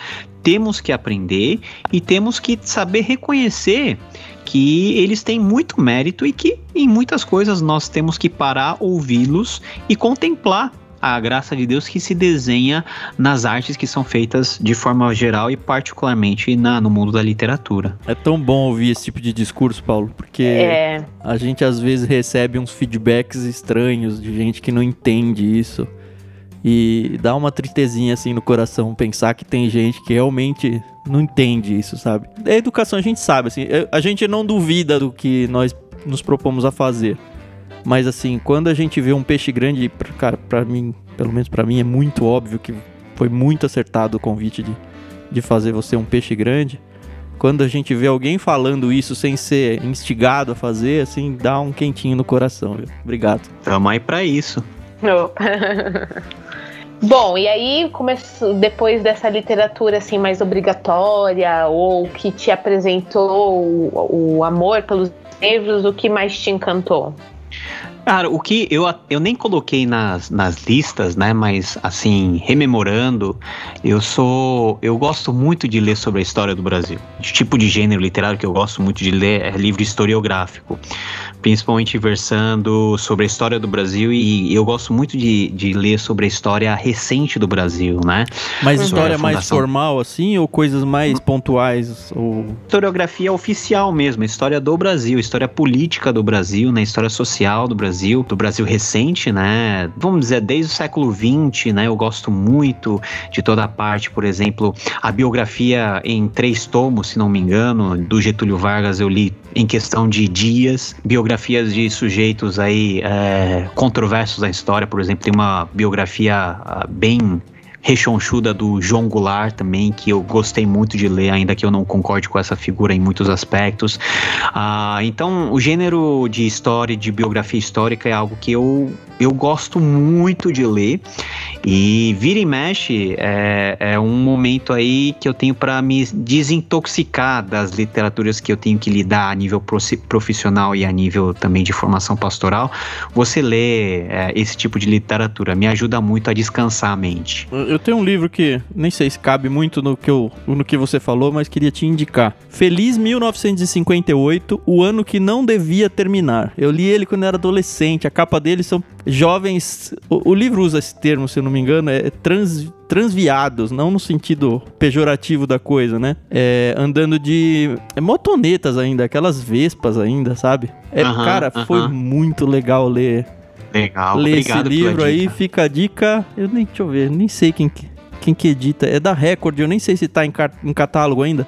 temos que aprender e temos que saber reconhecer que eles têm muito mérito e que em muitas coisas nós temos que parar, ouvi-los e contemplar a graça de Deus que se desenha nas artes que são feitas de forma geral e particularmente na, no mundo da literatura. É tão bom ouvir esse tipo de discurso, Paulo, porque é. a gente às vezes recebe uns feedbacks estranhos de gente que não entende isso. E dá uma tristezinha assim no coração pensar que tem gente que realmente não entende isso, sabe? A educação a gente sabe, assim, a gente não duvida do que nós nos propomos a fazer. Mas assim, quando a gente vê um peixe grande, cara, para mim, pelo menos para mim, é muito óbvio que foi muito acertado o convite de, de fazer você um peixe grande. Quando a gente vê alguém falando isso sem ser instigado a fazer, assim, dá um quentinho no coração, viu? Obrigado. Tamo aí pra isso. [LAUGHS] Bom, e aí depois dessa literatura assim mais obrigatória ou que te apresentou o, o amor pelos livros, o que mais te encantou? Cara, o que eu, eu nem coloquei nas, nas listas, né? Mas assim, rememorando, eu sou. Eu gosto muito de ler sobre a história do Brasil. O tipo de gênero literário que eu gosto muito de ler é livro historiográfico principalmente versando sobre a história do Brasil e eu gosto muito de, de ler sobre a história recente do Brasil, né? Mas uhum. história mais formal assim ou coisas mais pontuais? Ou... Historiografia oficial mesmo, história do Brasil, história política do Brasil, né? História social do Brasil, do Brasil recente, né? Vamos dizer, desde o século XX, né? Eu gosto muito de toda a parte, por exemplo, a biografia em três tomos, se não me engano, do Getúlio Vargas eu li em questão de dias, biografias de sujeitos aí é, controversos da história, por exemplo, tem uma biografia uh, bem rechonchuda do João Goulart também, que eu gostei muito de ler, ainda que eu não concorde com essa figura em muitos aspectos. Ah, então, o gênero de história, de biografia histórica é algo que eu eu gosto muito de ler e vira e mexe é, é um momento aí que eu tenho para me desintoxicar das literaturas que eu tenho que lidar a nível profissional e a nível também de formação pastoral. Você lê é, esse tipo de literatura me ajuda muito a descansar a mente. Eu tenho um livro que nem sei se cabe muito no que, eu, no que você falou, mas queria te indicar. Feliz 1958, o ano que não devia terminar. Eu li ele quando era adolescente. A capa dele são jovens. O, o, livro usa esse termo, se eu não me engano, é trans, transviados, não no sentido pejorativo da coisa, né? É, andando de é, motonetas ainda, aquelas vespas ainda, sabe? É, cara, foi muito legal ler. Legal, ler esse livro aí. Fica a dica. Eu nem, deixa eu ver, nem sei quem, quem que edita. É da Record, eu nem sei se tá em, em catálogo ainda.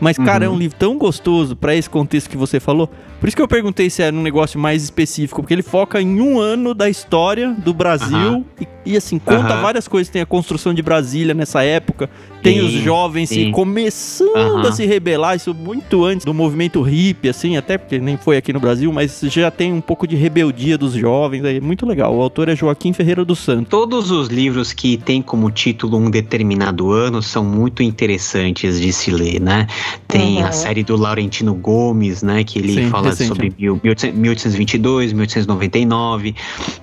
Mas, cara, uhum. é um livro tão gostoso para esse contexto que você falou. Por isso que eu perguntei se era um negócio mais específico, porque ele foca em um ano da história do Brasil uhum. e, e, assim, conta uhum. várias coisas. Tem a construção de Brasília nessa época, tem sim, os jovens se começando a se rebelar, isso muito antes do movimento hippie, assim, até porque nem foi aqui no Brasil, mas já tem um pouco de rebeldia dos jovens, é muito legal. O autor é Joaquim Ferreira do Santo. Todos os livros que têm como título um determinado ano são muito interessantes de se ler, né? Tem uhum. a série do Laurentino Gomes, né, que ele Sim, fala recente. sobre 1822, 1899.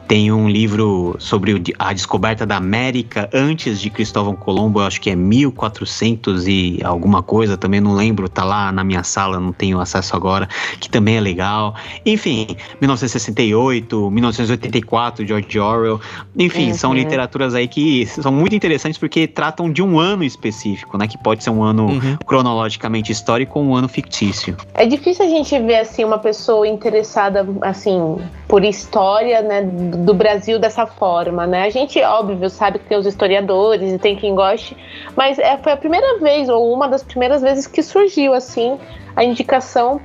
Tem um livro sobre a descoberta da América antes de Cristóvão Colombo, acho que é 1400 e alguma coisa, também não lembro, tá lá na minha sala, não tenho acesso agora, que também é legal. Enfim, 1968, 1984, George Orwell. Enfim, uhum. são literaturas aí que são muito interessantes porque tratam de um ano específico, né, que pode ser um ano uhum. cronologicamente histórico ou um ano fictício. É difícil a gente ver assim uma pessoa interessada assim por história, né, do Brasil dessa forma, né? A gente óbvio sabe que tem os historiadores e tem quem goste, mas é, foi a primeira vez ou uma das primeiras vezes que surgiu assim a indicação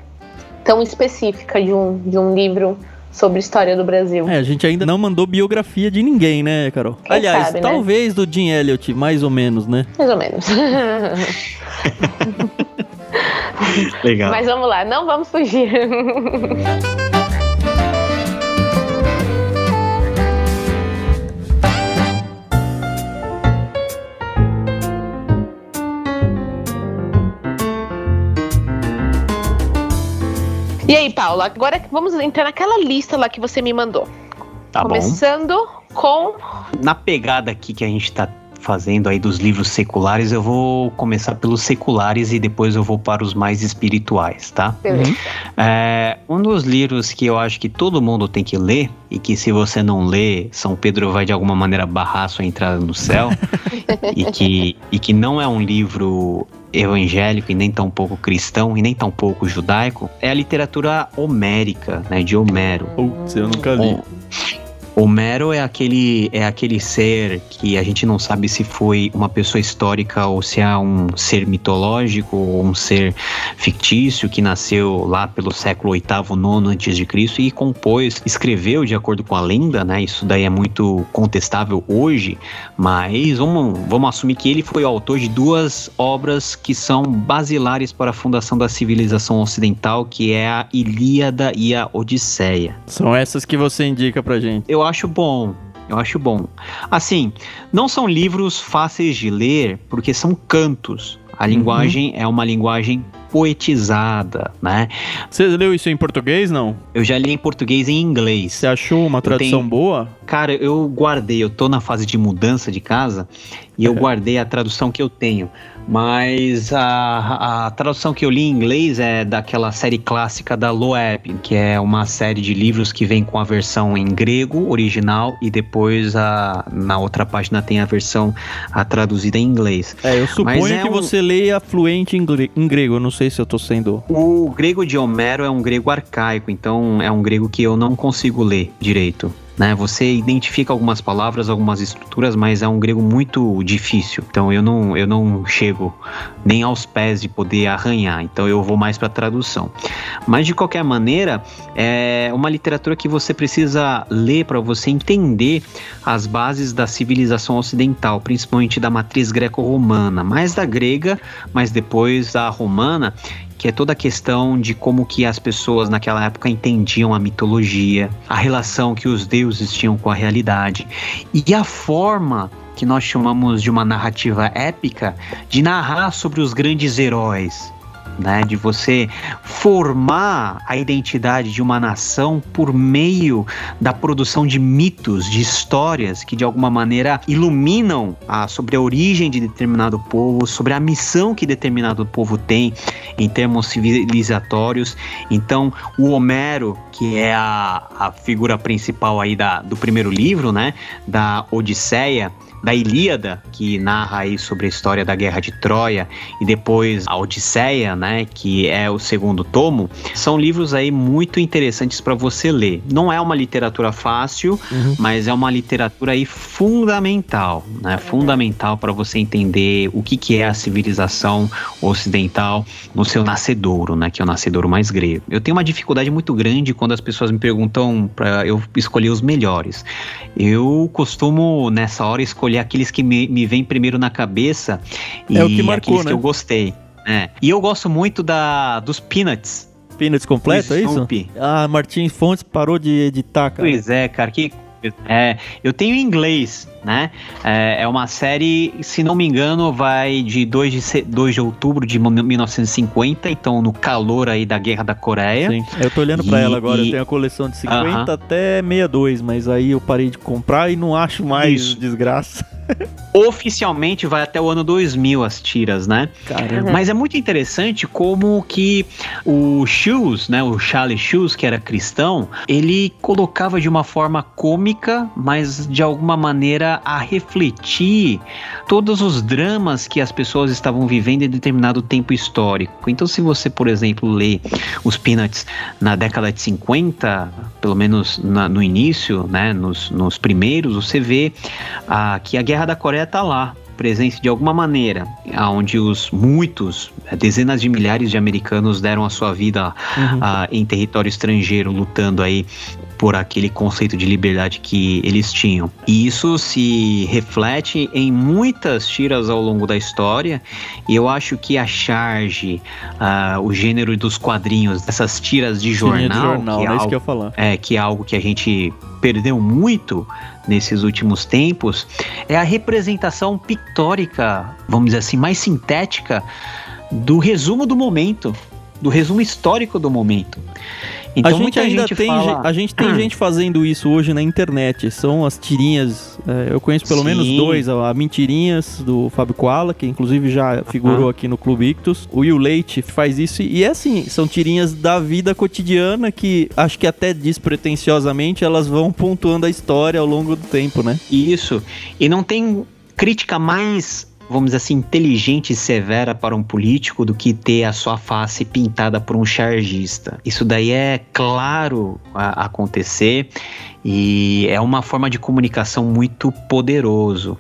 tão específica de um de um livro sobre história do Brasil. É, a gente ainda não mandou biografia de ninguém, né, Carol? Quem Aliás, sabe, né? talvez né? do Jim Elliot, mais ou menos, né? Mais ou menos. [LAUGHS] [LAUGHS] Legal. Mas vamos lá, não vamos fugir. [LAUGHS] E aí, Paula, agora vamos entrar naquela lista lá que você me mandou. Tá Começando bom. com. Na pegada aqui que a gente tá fazendo aí dos livros seculares, eu vou começar pelos seculares e depois eu vou para os mais espirituais, tá? Beleza. É, um dos livros que eu acho que todo mundo tem que ler e que se você não ler, São Pedro vai de alguma maneira barrar sua entrada no céu [LAUGHS] e, que, e que não é um livro evangélico e nem tão pouco cristão e nem tão pouco judaico, é a literatura homérica, né, de Homero. Putz, eu nunca li. Homero é aquele, é aquele ser que a gente não sabe se foi uma pessoa histórica ou se é um ser mitológico ou um ser fictício que nasceu lá pelo século oitavo, nono antes de Cristo e compôs, escreveu de acordo com a lenda, né? Isso daí é muito contestável hoje, mas vamos, vamos assumir que ele foi o autor de duas obras que são basilares para a fundação da civilização ocidental, que é a Ilíada e a Odisseia. São essas que você indica pra gente. Eu acho bom. Eu acho bom. Assim, não são livros fáceis de ler porque são cantos. A linguagem é uma linguagem poetizada, né? Você leu isso em português, não? Eu já li em português e em inglês. Você achou uma tradução tenho- boa? Cara, eu guardei, eu tô na fase de mudança de casa e eu guardei a tradução que eu tenho. Mas a, a tradução que eu li em inglês é daquela série clássica da Loeb, que é uma série de livros que vem com a versão em grego original e depois a, na outra página tem a versão a traduzida em inglês. É, eu suponho é que um- você leia fluente em, gre- em grego. Eu não sei se eu tô sendo. O grego de Homero é um grego arcaico, então é um grego que eu não consigo ler direito. Né? Você identifica algumas palavras, algumas estruturas, mas é um grego muito difícil. Então eu não, eu não chego nem aos pés de poder arranhar. Então eu vou mais para tradução. Mas de qualquer maneira, é uma literatura que você precisa ler para você entender as bases da civilização ocidental, principalmente da matriz greco-romana, mais da grega, mas depois da romana, que é toda a questão de como que as pessoas naquela época entendiam a mitologia, a relação que os deuses tinham com a realidade e a forma que nós chamamos de uma narrativa épica de narrar sobre os grandes heróis. Né, de você formar a identidade de uma nação por meio da produção de mitos, de histórias que de alguma maneira iluminam a, sobre a origem de determinado povo, sobre a missão que determinado povo tem em termos civilizatórios. Então, o Homero, que é a, a figura principal aí da, do primeiro livro, né, da Odisseia, da Ilíada, que narra aí sobre a história da Guerra de Troia, e depois a Odisseia, né, que é o segundo tomo, são livros aí muito interessantes para você ler. Não é uma literatura fácil, Uhum. mas é uma literatura aí fundamental, né, fundamental para você entender o que, que é a civilização ocidental no seu nascedouro, né, que é o nascedouro mais grego. Eu tenho uma dificuldade muito grande quando as pessoas me perguntam para eu escolher os melhores. Eu costumo nessa hora escolher aqueles que me, me vêm primeiro na cabeça e É o que marcou, aqueles né? que eu gostei. né? E eu gosto muito da dos Peanuts. Peanuts completo, é isso? Ah, Martins Fontes parou de editar, cara. Pois é, cara, que é, eu tenho em inglês, né? É, é uma série, se não me engano, vai de 2 de, se- 2 de outubro de 1950, então no calor aí da Guerra da Coreia. Sim, eu tô olhando pra E- ela agora. Eu e- tenho a coleção de 50 Aham. até 62, mas aí eu parei de comprar e não acho mais Isso. desgraça. [LAUGHS] Oficialmente vai até o ano 2000 as tiras, né? Caramba. Mas é muito interessante como que o Shoes, né, o Charlie Shoes, que era cristão, ele colocava de uma forma cômica, mas de alguma maneira a refletir todos os dramas que as pessoas estavam vivendo em determinado tempo histórico. Então, se você, por exemplo, lê os Peanuts na década de 50, pelo menos na- no início, né, nos, nos primeiros, você vê ah, que a Guerra da Coreia está lá presente de alguma maneira, onde os muitos, dezenas de milhares de americanos deram a sua vida Uhum. ah, em território estrangeiro, lutando aí por aquele conceito de liberdade que eles tinham. E isso se reflete em muitas tiras ao longo da história, e eu acho que a charge, ah, o gênero dos quadrinhos, dessas tiras de jornal, de jornal, que é né? Isso algo que é, que é algo que a gente perdeu muito nesses últimos tempos, é a representação pictórica, vamos dizer assim, mais sintética do resumo do momento. do resumo histórico do momento. Então, a gente ainda gente tem, fala... a gente tem [CLEARS THROAT] gente fazendo isso hoje na internet. São as tirinhas. É, eu conheço pelo Sim. menos dois, a Mentirinhas do Fábio Koala, que inclusive já figurou aqui no Clube Ictus. O Will Leite faz isso e é assim, são tirinhas da vida cotidiana que acho que até despretensiosamente elas vão pontuando a história ao longo do tempo, né? Isso. E não tem crítica mais vamos dizer assim, inteligente e severa para um político do que ter a sua face pintada por um chargista. Isso daí é claro a acontecer e é uma forma de comunicação muito poderoso.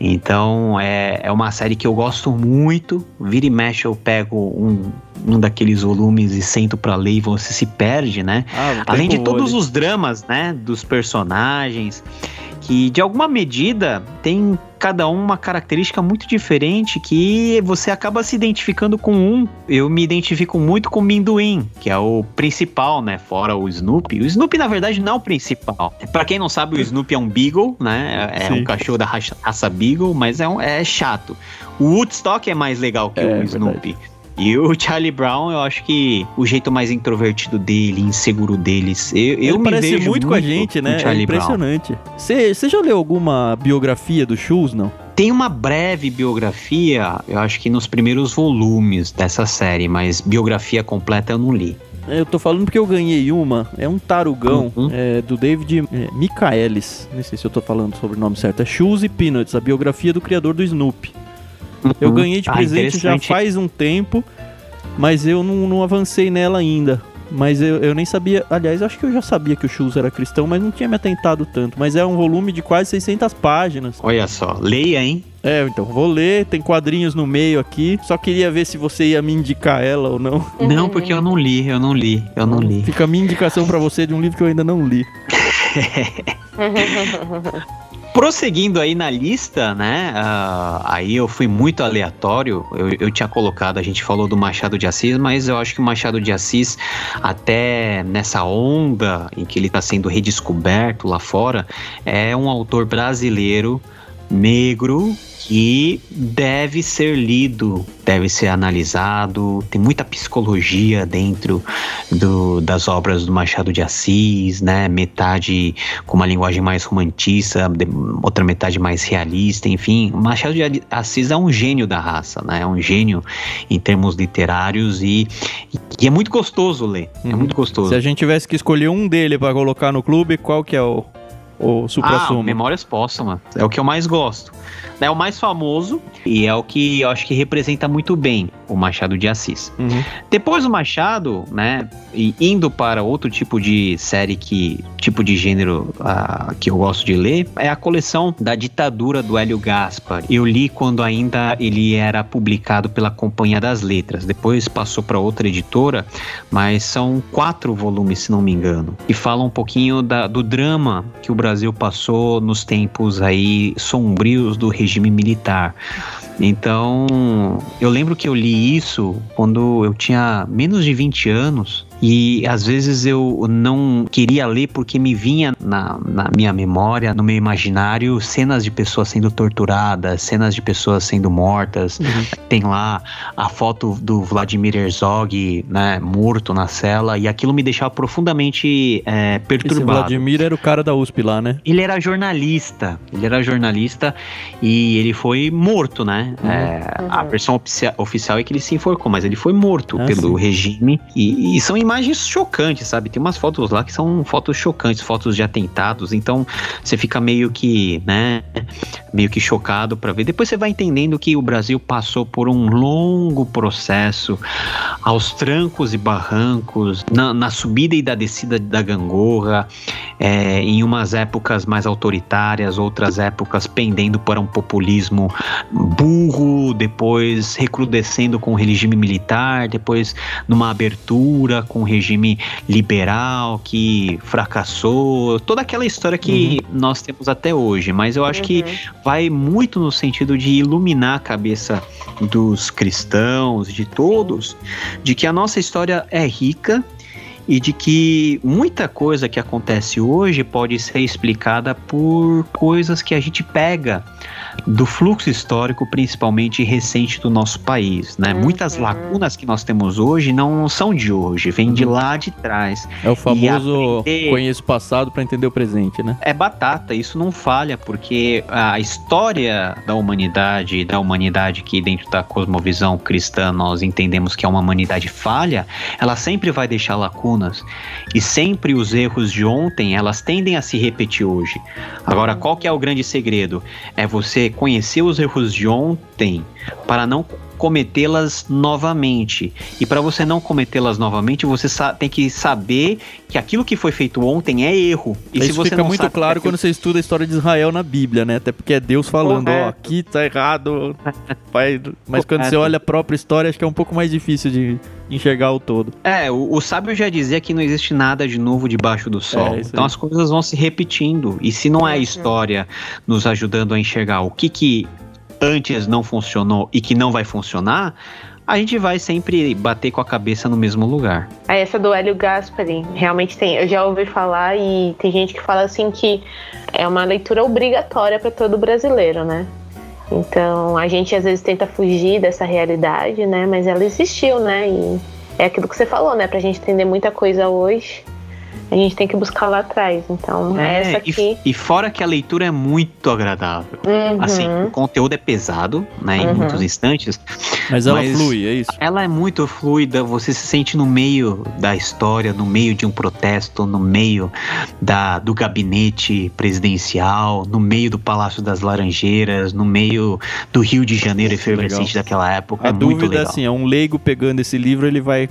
Então é, é uma série que eu gosto muito. Vira e mexe eu pego um, um daqueles volumes e sento para ler e você se perde, né? Ah, Além de todos olho. os dramas, né, dos personagens que de alguma medida tem cada um uma característica muito diferente que você acaba se identificando com um. Eu me identifico muito com o Minduim, que é o principal, né? Fora o Snoopy. O Snoopy, na verdade, não é o principal. Para quem não sabe, o Snoopy é um Beagle, né? É Sim. um cachorro da raça, raça Beagle, mas é, um, é chato. O Woodstock é mais legal que é, o Snoopy. Verdade. E o Charlie Brown, eu acho que o jeito mais introvertido dele, inseguro deles. Eu, eu me parece vejo muito, com a gente, né? É impressionante. Você já leu alguma biografia do Shoes, não? Tem uma breve biografia, eu acho que nos primeiros volumes dessa série, mas biografia completa eu não li. Eu tô falando porque eu ganhei uma. É um tarugão uhum. é, do David é, Michaelis. Não sei se eu tô falando sobre o nome certo. É Shoes e Peanuts, a biografia do criador do Snoopy. Eu uhum. ganhei de ah, presente já faz um tempo, mas eu não, não avancei nela ainda. Mas eu, eu nem sabia. Aliás, eu acho que eu já sabia que o Schultz era cristão, mas não tinha me atentado tanto. Mas é um volume de quase 600 páginas. Olha só, leia, hein? É, então vou ler. Tem quadrinhos no meio aqui. Só queria ver se você ia me indicar ela ou não. Não, porque eu não li, eu não li, eu não li. Fica a minha indicação para você de um livro que eu ainda não li. [LAUGHS] [LAUGHS] [LAUGHS] Prosseguindo aí na lista, né? Uh, aí eu fui muito aleatório. Eu, eu, tinha colocado, a gente falou do Machado de Assis, mas eu acho que o Machado de Assis, até nessa onda em que ele está sendo redescoberto lá fora, é um autor brasileiro negro que deve ser lido, deve ser analisado. Tem muita psicologia dentro do, das obras do Machado de Assis, né? Metade com uma linguagem mais romantista, outra metade mais realista, enfim. Machado de Assis é um gênio da raça, né? É um gênio em termos literários e, e é muito gostoso ler. É uhum. É muito gostoso. Se a gente tivesse que escolher um dele para colocar no clube, qual que é o o supra-sumo? Ah, Memórias Póstumas. É o que eu mais gosto é o mais famoso e é o que eu acho que representa muito bem o Machado de Assis. Uhum. Depois do Machado, né, indo para outro tipo de série que tipo de gênero uh, que eu gosto de ler, é a coleção da ditadura do Hélio Gaspar. Eu li quando ainda ele era publicado pela Companhia das Letras. Depois passou para outra editora, mas são quatro volumes, se não me engano, e fala um pouquinho da, do drama que o Brasil passou nos tempos aí sombrios do regime militar. Então, eu lembro que eu li isso quando eu tinha menos de 20 anos e às vezes eu não queria ler porque me vinha na, na, minha memória, no meu imaginário, cenas de pessoas sendo torturadas, cenas de pessoas sendo mortas. Uhum. Tem lá a foto do Vladimir Herzog, né, morto na cela, e aquilo me deixava profundamente é, perturbado. Esse Vladimir era o cara da USP lá, né? Ele era jornalista, ele era jornalista e ele foi morto, né? Uhum. É, a uhum. versão oficial é que ele se enforcou, mas ele foi morto ah, pelo sim. regime. E, e são imagens chocantes, sabe? Tem umas fotos lá que são fotos chocantes, fotos de atentados. Então você fica meio que, né? Meio que chocado para ver. Depois você vai entendendo que o Brasil passou por um longo processo aos trancos e barrancos, na, na subida e da descida da gangorra, é, em umas épocas mais autoritárias, outras épocas pendendo para um populismo burro, depois recrudescendo com o regime militar, depois numa abertura com o regime liberal que fracassou, toda aquela história que uhum. nós temos até hoje. Mas eu acho uhum. que vai muito no sentido de iluminar a cabeça dos cristãos, de todos, de que a nossa história é rica e de que muita coisa que acontece hoje pode ser explicada por coisas que a gente pega do fluxo histórico, principalmente recente do nosso país. Né? Uhum. Muitas lacunas que nós temos hoje não são de hoje, vêm de uhum. lá de trás. É o famoso aprender... conheço o passado para entender o presente, né? É batata, isso não falha, porque a história da humanidade, da humanidade que dentro da cosmovisão cristã nós entendemos que é uma humanidade falha, ela sempre vai deixar lacunas e sempre os erros de ontem, elas tendem a se repetir hoje. Agora, qual que é o grande segredo? É você conhecer os erros de ontem para não cometê-las novamente. E para você não cometê-las novamente, você tem que saber que aquilo que foi feito ontem é erro. E Isso se você fica muito claro quando você estuda a história de Israel na Bíblia, né? Até porque é Deus falando, ó, oh, aqui tá errado. Mas quando você olha a própria história, acho que é um pouco mais difícil de enxergar o todo. É, o, o sábio já dizia que não existe nada de novo debaixo do sol. É, então as coisas vão se repetindo. E se não é a história nos ajudando a enxergar o que que antes não funcionou e que não vai funcionar, a gente vai sempre bater com a cabeça no mesmo lugar. É essa do Hélio Gaspari, realmente tem. Eu já ouvi falar e tem gente que fala assim que é uma leitura obrigatória para todo brasileiro, né? Então a gente às vezes tenta fugir dessa realidade, né? Mas ela existiu, né? E é aquilo que você falou, né? Pra gente entender muita coisa hoje a gente tem que buscar lá atrás. Então, é, essa aqui. E, e, fora que a leitura é muito agradável. Uhum. Assim, o conteúdo é pesado, né, em uhum. muitos instantes. Mas ela mas flui, é isso? Ela é muito fluida, você se sente no meio da história, no meio de um protesto, no meio da, do gabinete presidencial, no meio do Palácio das Laranjeiras, no meio do Rio de Janeiro efervescente daquela época. A é dúvida é assim, é um leigo pegando esse livro, ele vai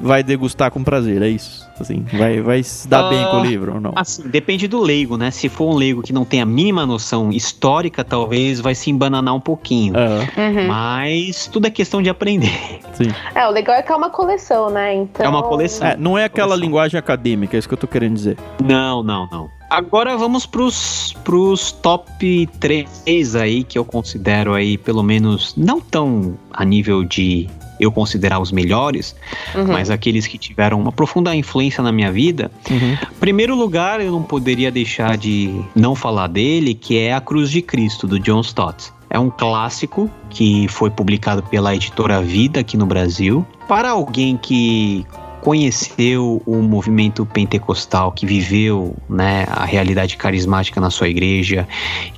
vai degustar com prazer, é isso? Assim, vai, vai se dar uh, bem com o ah, livro ou não? Assim, depende do leigo, né? Se for um leigo que não tem a mínima noção histórica, talvez vai se embananar um pouquinho. Uhum. Mas tudo é questão de aprender. Sim. É, o legal é que é uma coleção, né? Então... É uma coleção. É, não é aquela coleção. linguagem acadêmica, é isso que eu tô querendo dizer. Não, não, não. Agora vamos pros, pros top 3 aí, que eu considero aí, pelo menos, não tão a nível de eu considerar os melhores, uhum. mas aqueles que tiveram uma profunda influência na minha vida. Uhum. Primeiro lugar, eu não poderia deixar de não falar dele, que é A Cruz de Cristo, do John Stott. É um clássico que foi publicado pela editora Vida aqui no Brasil. Para alguém que conheceu o movimento pentecostal, que viveu né, a realidade carismática na sua igreja,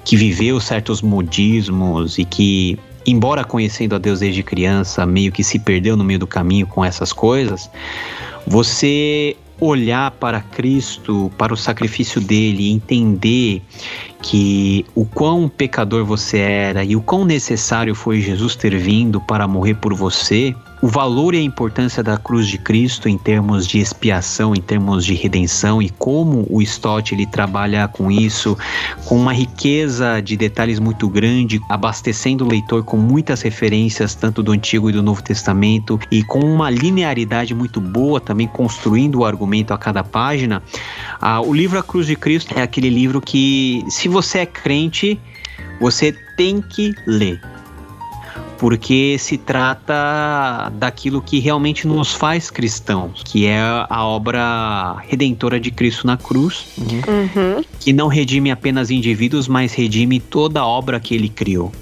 que viveu certos modismos e que embora conhecendo a Deus desde criança, meio que se perdeu no meio do caminho com essas coisas, você olhar para Cristo, para o sacrifício dele, entender que o quão pecador você era e o quão necessário foi Jesus ter vindo para morrer por você, o valor e a importância da cruz de Cristo em termos de expiação, em termos de redenção e como o Stott ele trabalha com isso, com uma riqueza de detalhes muito grande, abastecendo o leitor com muitas referências tanto do Antigo e do Novo Testamento e com uma linearidade muito boa também construindo o argumento a cada página. Ah, o livro A Cruz de Cristo é aquele livro que se você é crente, você tem que ler porque se trata daquilo que realmente nos faz cristãos, que é a obra redentora de Cristo na cruz, uhum. que não redime apenas indivíduos, mas redime toda a obra que ele criou.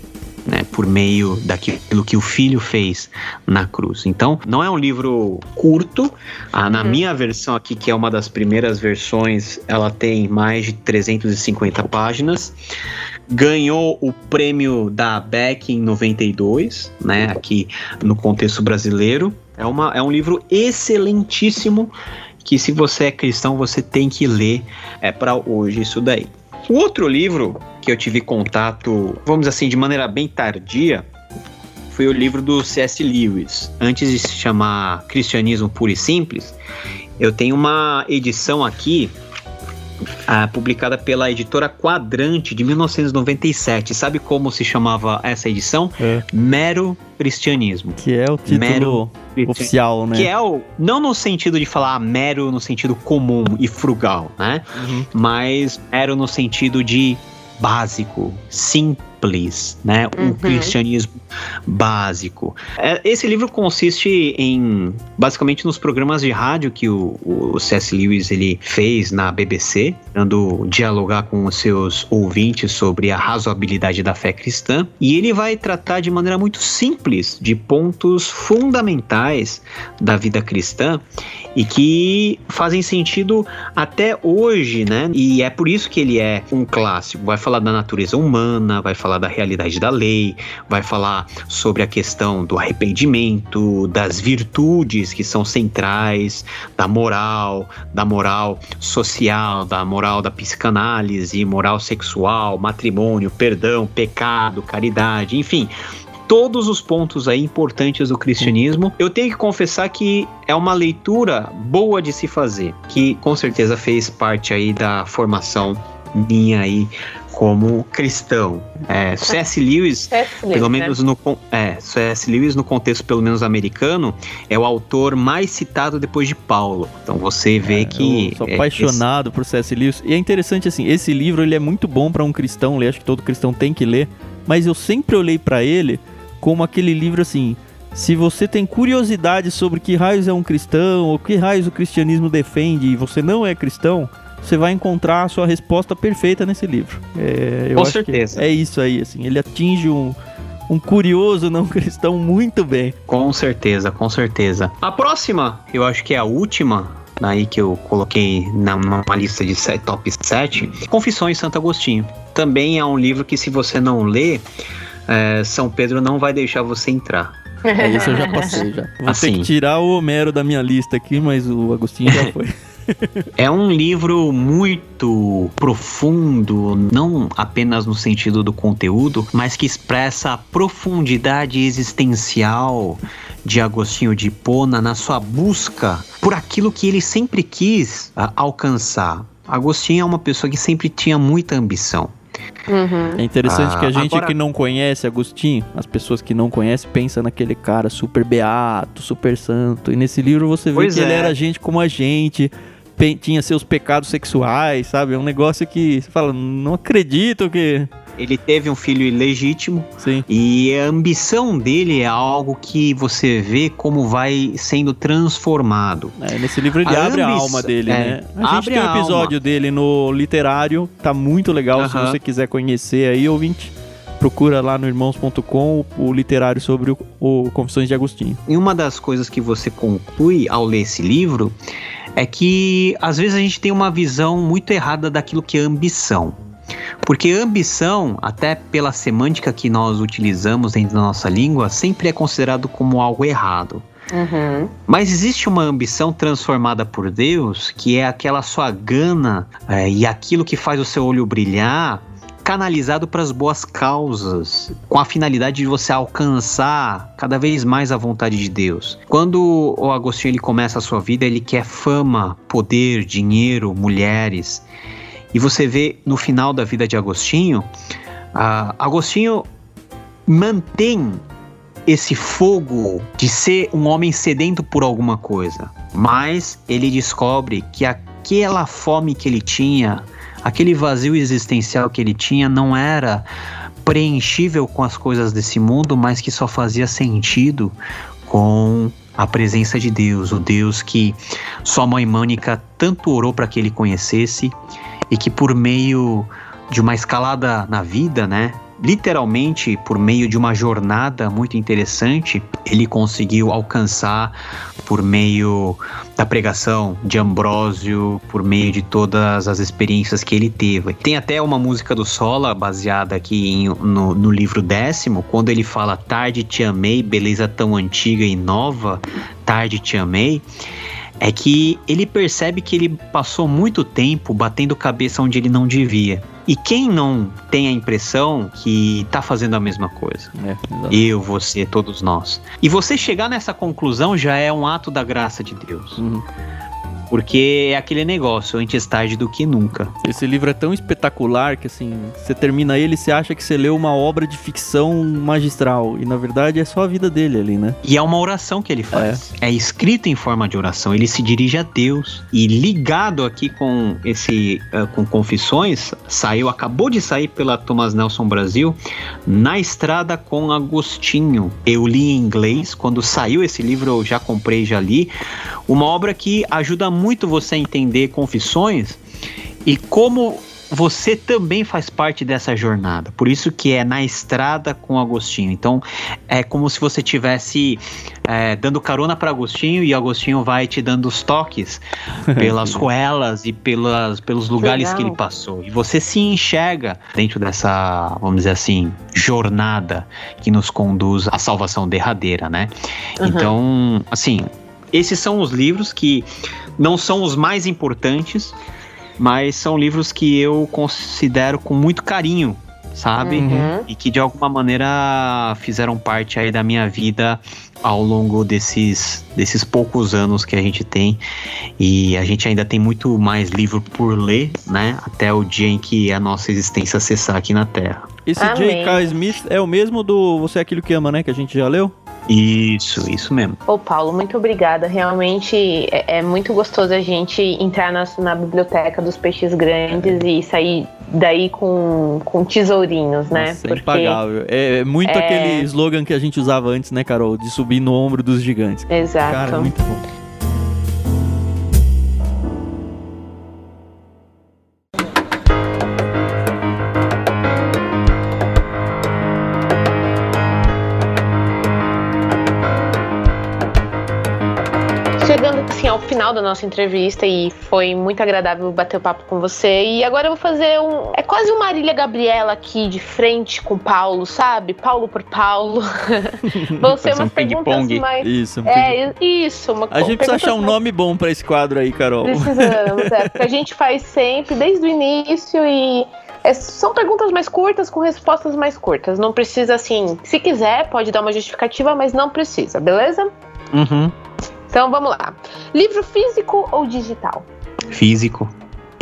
Né, por meio daquilo que o filho fez na cruz. Então, não é um livro curto. Ah, na uhum. minha versão aqui, que é uma das primeiras versões, ela tem mais de 350 páginas ganhou o prêmio da ABEC em 92, né, aqui no contexto brasileiro. É, uma, é um livro excelentíssimo que se você é cristão você tem que ler é para hoje isso daí. O outro livro que eu tive contato, vamos assim, de maneira bem tardia, foi o livro do C.S. Lewis. Antes de se chamar Cristianismo Puro e Simples, eu tenho uma edição aqui ah, publicada pela editora Quadrante de 1997. Sabe como se chamava essa edição? É. Mero Cristianismo. Que é o título mero oficial, né? Que é o. Não no sentido de falar mero no sentido comum e frugal, né? Uhum. Mas mero no sentido de básico, simples simples, né? Um Uhum. cristianismo básico. É, Esse livro consiste em basicamente nos programas de rádio que o, o C.S. Lewis ele fez na BBC, tentando dialogar com os seus ouvintes sobre a razoabilidade da fé cristã, e ele vai tratar de maneira muito simples de pontos fundamentais da vida cristã e que fazem sentido até hoje, né? E é por isso que ele é um clássico. Vai falar da natureza humana, vai falar da realidade da lei, vai falar sobre a questão do arrependimento, das virtudes que são centrais, da moral, da moral social, da moral da psicanálise, moral sexual, matrimônio, perdão, pecado, caridade, enfim, todos os pontos aí importantes do cristianismo. Eu tenho que confessar que é uma leitura boa de se fazer, que com certeza fez parte aí da formação minha aí como cristão. É, C.S. Lewis [LAUGHS] C.S. Lewis, pelo né? menos no é, C.S. Lewis no contexto pelo menos americano é o autor mais citado depois de Paulo. Então você vê que Eu sou é, apaixonado por C.S. Lewis. E é interessante assim, esse livro ele é muito bom para um cristão ler, acho que todo cristão tem que ler, mas eu sempre olhei para ele como aquele livro assim, se você tem curiosidade sobre que raios é um cristão, ou que raios o cristianismo defende e você não é cristão, você vai encontrar a sua resposta perfeita nesse livro. É, eu Com acho que certeza. É isso aí, assim, ele atinge um, um curioso não [LAUGHS] cristão muito bem. Com certeza, com certeza. A próxima, eu acho que é a última, aí que eu coloquei na, numa lista de set, top 7, Confissões de Santo Agostinho. Também é um livro que se você não lê, é, São Pedro não vai deixar você entrar. É isso eu já passei já. [LAUGHS] Vou ter Assim. que tirar o Homero da minha lista aqui, mas o Agostinho já foi. [LAUGHS] É um livro muito profundo, não apenas no sentido do conteúdo, mas que expressa a profundidade existencial de Agostinho de Hipona na sua busca por aquilo que ele sempre quis ah, alcançar. Agostinho é uma pessoa que sempre tinha muita ambição. Uhum. É interessante Ah, que a gente agora- que não conhece Agostinho, as pessoas que não conhecem, pensam naquele cara super beato, super santo. E nesse livro você vê Pois que ele é. era gente como a gente, tinha seus pecados sexuais, sabe? É um negócio que você fala, não acredito que. Ele teve um filho ilegítimo Sim. e a ambição dele é algo que você vê como vai sendo transformado. É, nesse livro ele A abre a alma dele, é, né? A gente tem um episódio dele no literário, tá muito legal. Se Aham. você quiser conhecer aí, ouvinte, procura lá no irmãos.com o literário sobre o, o Confissões de Agostinho. E uma das coisas que você conclui ao ler esse livro é que às vezes a gente tem uma visão muito errada daquilo que é ambição. Porque ambição, até pela semântica que nós utilizamos dentro da nossa língua, sempre é considerado como algo errado. Uhum. Mas existe uma ambição transformada por Deus, que é aquela sua gana é, e aquilo que faz o seu olho brilhar, canalizado para as boas causas, com a finalidade de você alcançar cada vez mais a vontade de Deus. Quando o Agostinho ele começa a sua vida, ele quer fama, poder, dinheiro, mulheres. E você vê no final da vida de Agostinho, Agostinho mantém esse fogo de ser um homem sedento por alguma coisa, mas ele descobre que aquela fome que ele tinha, aquele vazio existencial que ele tinha, não era preenchível com as coisas desse mundo, mas que só fazia sentido com a presença de Deus, o Deus que sua mãe Mônica tanto orou para que ele conhecesse e que por meio de uma escalada na vida, né? Literalmente por meio de uma jornada muito interessante, ele conseguiu alcançar por meio da pregação de Ambrósio, por meio de todas as experiências que ele teve. Tem até uma música do Sola baseada aqui em- no, no livro décimo, quando ele fala Tarde te amei, beleza tão antiga e nova, tarde te amei é que ele percebe que ele passou muito tempo batendo cabeça onde ele não devia. E quem não tem a impressão que tá fazendo a mesma coisa? É. Eu, você, todos nós. E você chegar nessa conclusão já é um ato da graça de Deus. Uhum. Porque é aquele negócio, antes tarde do que nunca. Esse livro é tão espetacular que, assim, você termina ele e você acha que você leu uma obra de ficção magistral. E, na verdade, é só a vida dele ali, né? E é uma oração que ele faz. É, é escrito em forma de oração. Ele se dirige a Deus. E ligado aqui com esse, uh, com Confissões, saiu, acabou de sair pela Thomas Nelson Brasil, Na Estrada com Agostinho. Eu li em inglês. Quando saiu esse livro, eu já comprei, já li. Uma obra que ajuda muito muito você entender confissões e como você também faz parte dessa jornada. Por isso que é na estrada com Agostinho. Então é como se você tivesse é, dando carona para Agostinho e Agostinho vai te dando os toques [LAUGHS] pelas ruelas e pelas, pelos lugares Legal. que ele passou. E você se enxerga dentro dessa, vamos dizer assim, jornada que nos conduz à salvação derradeira, né? Uhum. Então, assim, esses são os livros que não são os mais importantes, mas são livros que eu considero com muito carinho, sabe? Uhum. E que de alguma maneira fizeram parte aí da minha vida ao longo desses, desses poucos anos que a gente tem. E a gente ainda tem muito mais livro por ler, né? Até o dia em que a nossa existência cessar aqui na Terra. Esse J.K. Smith é o mesmo do Você é Aquilo que Ama, né? Que a gente já leu? Isso, isso mesmo. Ô Paulo, muito obrigada. Realmente é, é muito gostoso a gente entrar na, na, biblioteca dos peixes grandes e sair daí com, com tesourinhos, né? Nossa, é Porque impagável. É, é muito é... aquele slogan que a gente usava antes, né, Carol? De subir no ombro dos gigantes. Exato. Cara, muito bom. Final da nossa entrevista e foi muito agradável bater o papo com você. E agora eu vou fazer um. É quase uma Marília Gabriela aqui de frente com Paulo, sabe? Paulo por Paulo. [LAUGHS] vão ser umas um perguntas mais. Isso, um é, isso. Uma... A gente precisa achar um nome bom para esse quadro aí, Carol. Precisamos, é. Porque a [LAUGHS] gente faz sempre, desde o início e. É, são perguntas mais curtas com respostas mais curtas. Não precisa, assim. Se quiser, pode dar uma justificativa, mas não precisa, beleza? Uhum. Então vamos lá. Livro físico ou digital? Físico.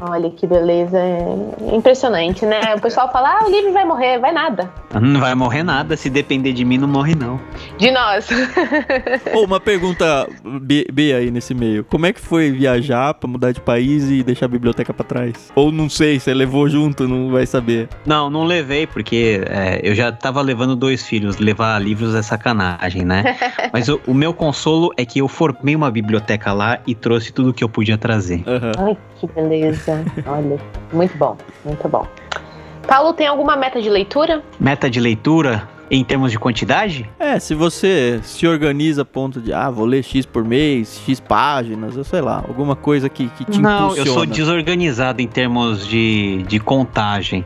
Olha que beleza. É impressionante, né? O pessoal fala: ah, o livro vai morrer. Vai nada. [LAUGHS] Não vai morrer nada. Se depender de mim, não morre, não. De nós. [LAUGHS] oh, uma pergunta B, B, aí nesse meio. Como é que foi viajar pra mudar de país e deixar a biblioteca pra trás? Ou não sei, você levou junto, não vai saber. Não, não levei, porque é, eu já tava levando dois filhos. Levar livros é sacanagem, né? [LAUGHS] Mas o, o, meu consolo é que eu formei uma biblioteca lá e trouxe tudo que eu podia trazer. Uhum. Ai, que beleza. Olha, muito bom, muito bom. Paulo, tem alguma meta de leitura? Meta de leitura? Em termos de quantidade? É, se você se organiza a ponto de, ah, vou ler X por mês, X páginas, ou sei lá, alguma coisa que, que te Não, impulsiona. eu sou desorganizado em termos de, de contagem.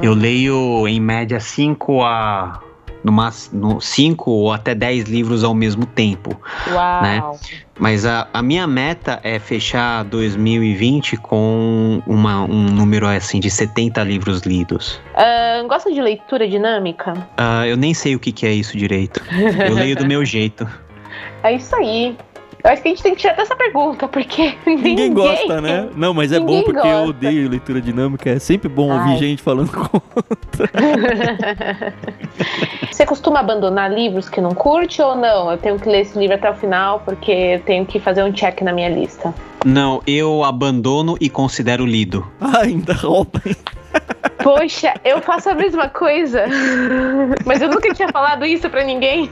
Eu leio em média 5 a no cinco ou até 10 livros ao mesmo tempo. Uau. Né? Mas a, a minha meta é fechar 2020 com uma, um número assim de 70 livros lidos. Uh, gosta de leitura dinâmica? Uh, eu nem sei o que, que é isso direito. Eu leio do meu jeito. [LAUGHS] É isso aí. Eu acho que a gente tem que tirar essa pergunta, porque [LAUGHS] ninguém, ninguém gosta, né? [LAUGHS] Não, mas é bom porque gosta. eu odeio leitura dinâmica. É sempre bom Ai. ouvir gente falando contra. Você costuma abandonar livros que não curte ou não? Eu tenho que ler esse livro até o final porque eu tenho que fazer um check na minha lista. Não, eu abandono e considero lido. [LAUGHS] Ah, ainda rouba. Poxa, eu faço a mesma coisa. Mas eu nunca tinha falado isso para ninguém.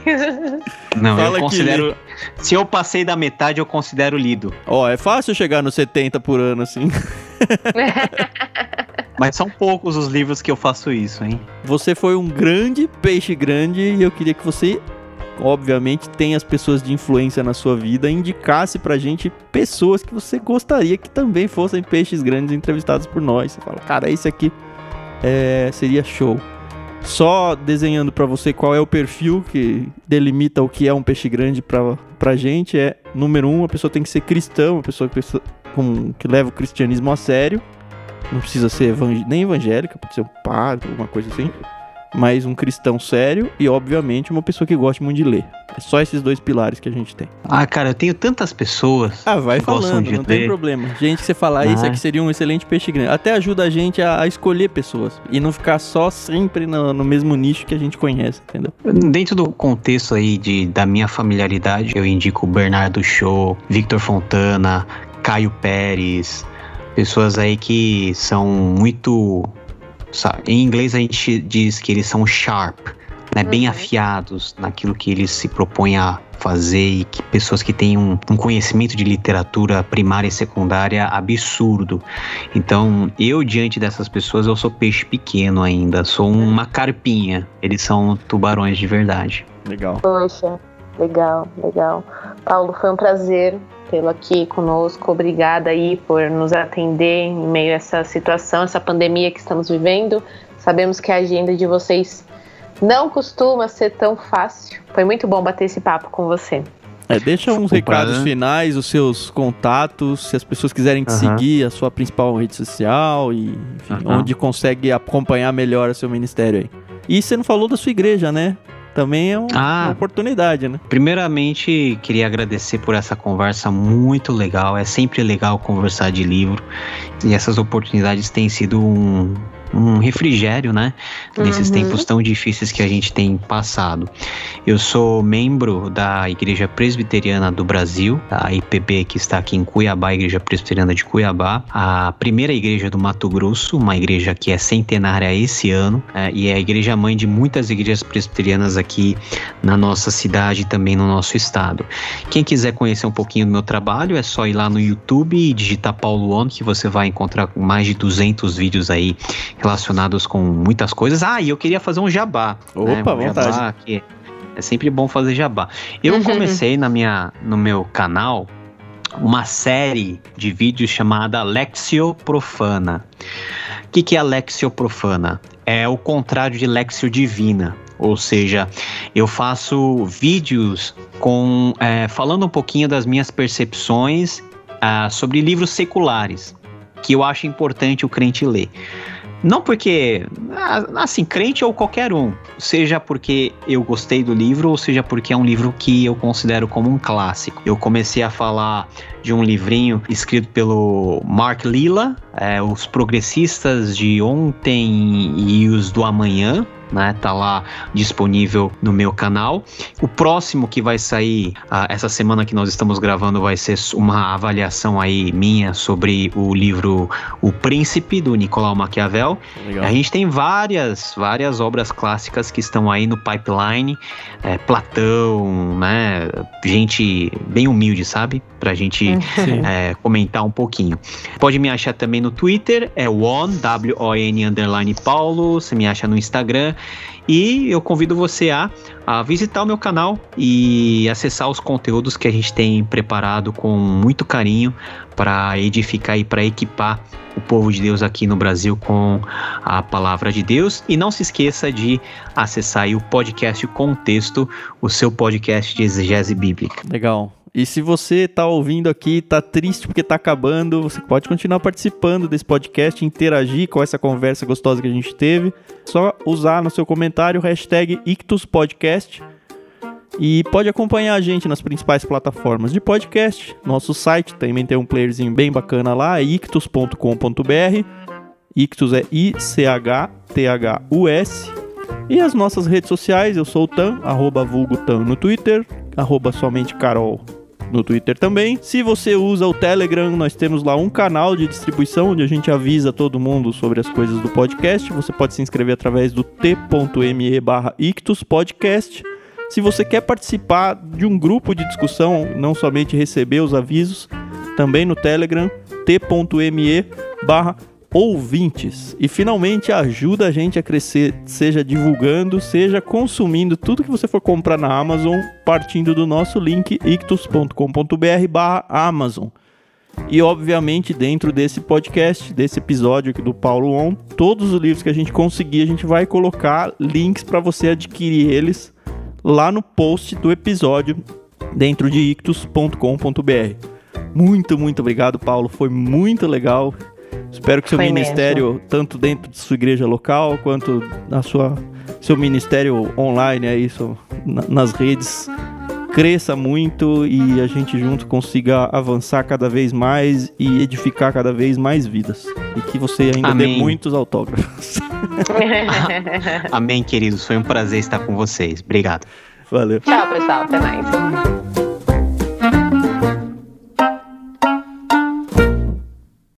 Não, Fala eu considero. Se eu passei da metade, eu considero lido. Ó, oh, é fácil chegar nos 70 por ano assim. [LAUGHS] Mas são poucos os livros que eu faço isso, hein? Você foi um grande peixe grande e eu queria que você obviamente tem as pessoas de influência na sua vida, indicasse pra gente pessoas que você gostaria que também fossem peixes grandes entrevistados por nós. Você fala, cara, esse aqui é, seria show. Só desenhando para você qual é o perfil que delimita o que é um peixe grande pra, pra gente é, número um, a pessoa tem que ser cristã, uma pessoa que, com, que leva o cristianismo a sério. Não precisa ser evang nem evangélica, pode ser um padre, alguma coisa assim. mas um cristão sério e, obviamente, uma pessoa que gosta muito de ler. É só esses dois pilares que a gente tem. Ah, cara, eu tenho tantas pessoas. Ah, vai falando, não ler. tem problema. Gente, que você falar ah. isso aqui seria um excelente peixe grande. Até ajuda a gente a, a escolher pessoas e não ficar só sempre no, no, mesmo nicho que a gente conhece, entendeu? Dentro do contexto aí de, da minha familiaridade, eu indico Bernardo Show, Victor Fontana, Caio Pérez, pessoas aí que são muito Sabe? Em inglês a gente diz que eles são sharp, né? bem uhum. afiados naquilo que eles se propõem a fazer e que pessoas que têm um, um, conhecimento de literatura primária e secundária absurdo. Então, eu diante dessas pessoas, eu sou peixe pequeno ainda, sou uma carpinha. Eles são tubarões de verdade. Legal. Poxa, legal, legal. Paulo, foi um prazer tê-lo aqui conosco. Obrigada aí por nos atender em meio a essa situação, essa pandemia que estamos vivendo. Sabemos que a agenda de vocês não costuma ser tão fácil. Foi muito bom bater esse papo com você. É, deixa uns recados né? finais, os seus contatos, se as pessoas quiserem te seguir, a sua principal rede social e enfim, onde consegue acompanhar melhor o seu ministério aí. E você não falou da sua igreja, né? Também é um, ah, uma oportunidade, né? Primeiramente, queria agradecer por essa conversa muito legal. É sempre legal conversar de livro. E essas oportunidades têm sido um, um refrigério, né? Nesses uhum. tempos tão difíceis que a gente tem passado. Eu sou membro da Igreja Presbiteriana do Brasil, a IPB que está aqui em Cuiabá, a Igreja Presbiteriana de Cuiabá, a primeira igreja do Mato Grosso, uma igreja que é centenária esse ano, é, e é a igreja mãe de muitas igrejas presbiterianas aqui na nossa cidade e também no nosso estado. Quem quiser conhecer um pouquinho do meu trabalho, é só ir lá no YouTube e digitar Paulo On, que você vai encontrar mais de 200 vídeos aí relacionados com muitas coisas. Ah, e eu queria fazer um jabá. Opa, né? um vontade. Jabá, que é sempre bom fazer jabá. Eu uhum. comecei na minha, no meu canal uma série de vídeos chamada Lexio Profana. O que, que é Lexio Profana? É o contrário de Lexio Divina. Ou seja, eu faço vídeos com é, falando um pouquinho das minhas percepções uh, sobre livros seculares que eu acho importante o crente ler. Não porque, ah, assim, crente ou qualquer um, seja porque eu gostei do livro ou seja porque é um livro que eu considero como um clássico. Eu comecei a falar de um livrinho escrito pelo Mark Lilla, é, Os Progressistas de Ontem e os do Amanhã, né? Tá lá disponível no meu canal. O próximo que vai sair uh, essa semana que nós estamos gravando vai ser uma avaliação aí minha sobre o livro O Príncipe do Nicolau Maquiavel. Legal. A gente tem várias várias obras clássicas que estão aí no pipeline, é, Platão, né? Gente bem humilde, sabe? Pra gente é, comentar um pouquinho. Pode me achar também no Twitter, é Won, W-O-N underline Paulo. Você me acha no Instagram. E eu convido você a, a visitar o meu canal e acessar os conteúdos que a gente tem preparado com muito carinho para edificar e para equipar o povo de Deus aqui no Brasil com a palavra de Deus. E não se esqueça de acessar o podcast Contexto, o seu podcast de exegese bíblica. Legal. E se você está ouvindo aqui, está triste porque está acabando, você pode continuar participando desse podcast, interagir com essa conversa gostosa que a gente teve. Só usar no seu comentário o hashtag IctusPodcast e pode acompanhar a gente nas principais plataformas de podcast. Nosso site também tem um playerzinho bem bacana lá, ictus.com.br. Ictus é I-C-H-T-H-U-S. E as nossas redes sociais, eu sou o Tan, arroba vulgo Tan no Twitter, arroba somente Carol no Twitter também. Se você usa o Telegram, nós temos lá um canal de distribuição onde a gente avisa todo mundo sobre as coisas do podcast. Você pode se inscrever através do t.me barra. Se você quer participar de um grupo de discussão, não somente receber os avisos, também no Telegram, t.me barra ouvintes. E finalmente ajuda a gente a crescer, seja divulgando, seja consumindo tudo que você for comprar na Amazon, partindo do nosso link ictus.com.br/amazon. E obviamente, dentro desse podcast, desse episódio aqui do Paulo On, todos os livros que a gente conseguir, a gente vai colocar links para você adquirir eles lá no post do episódio dentro de ictus.com.br. Muito, muito obrigado, Paulo. Foi muito legal. Espero que seu Foi ministério, mesmo. tanto dentro de sua igreja local quanto na sua seu ministério online aí, isso, nas redes cresça muito e a gente junto consiga avançar cada vez mais e edificar cada vez mais vidas. E que você ainda Amém. dê muitos autógrafos. [LAUGHS] Amém, queridos. Foi um prazer estar com vocês. Obrigado. Valeu. Tchau, pessoal. Até mais.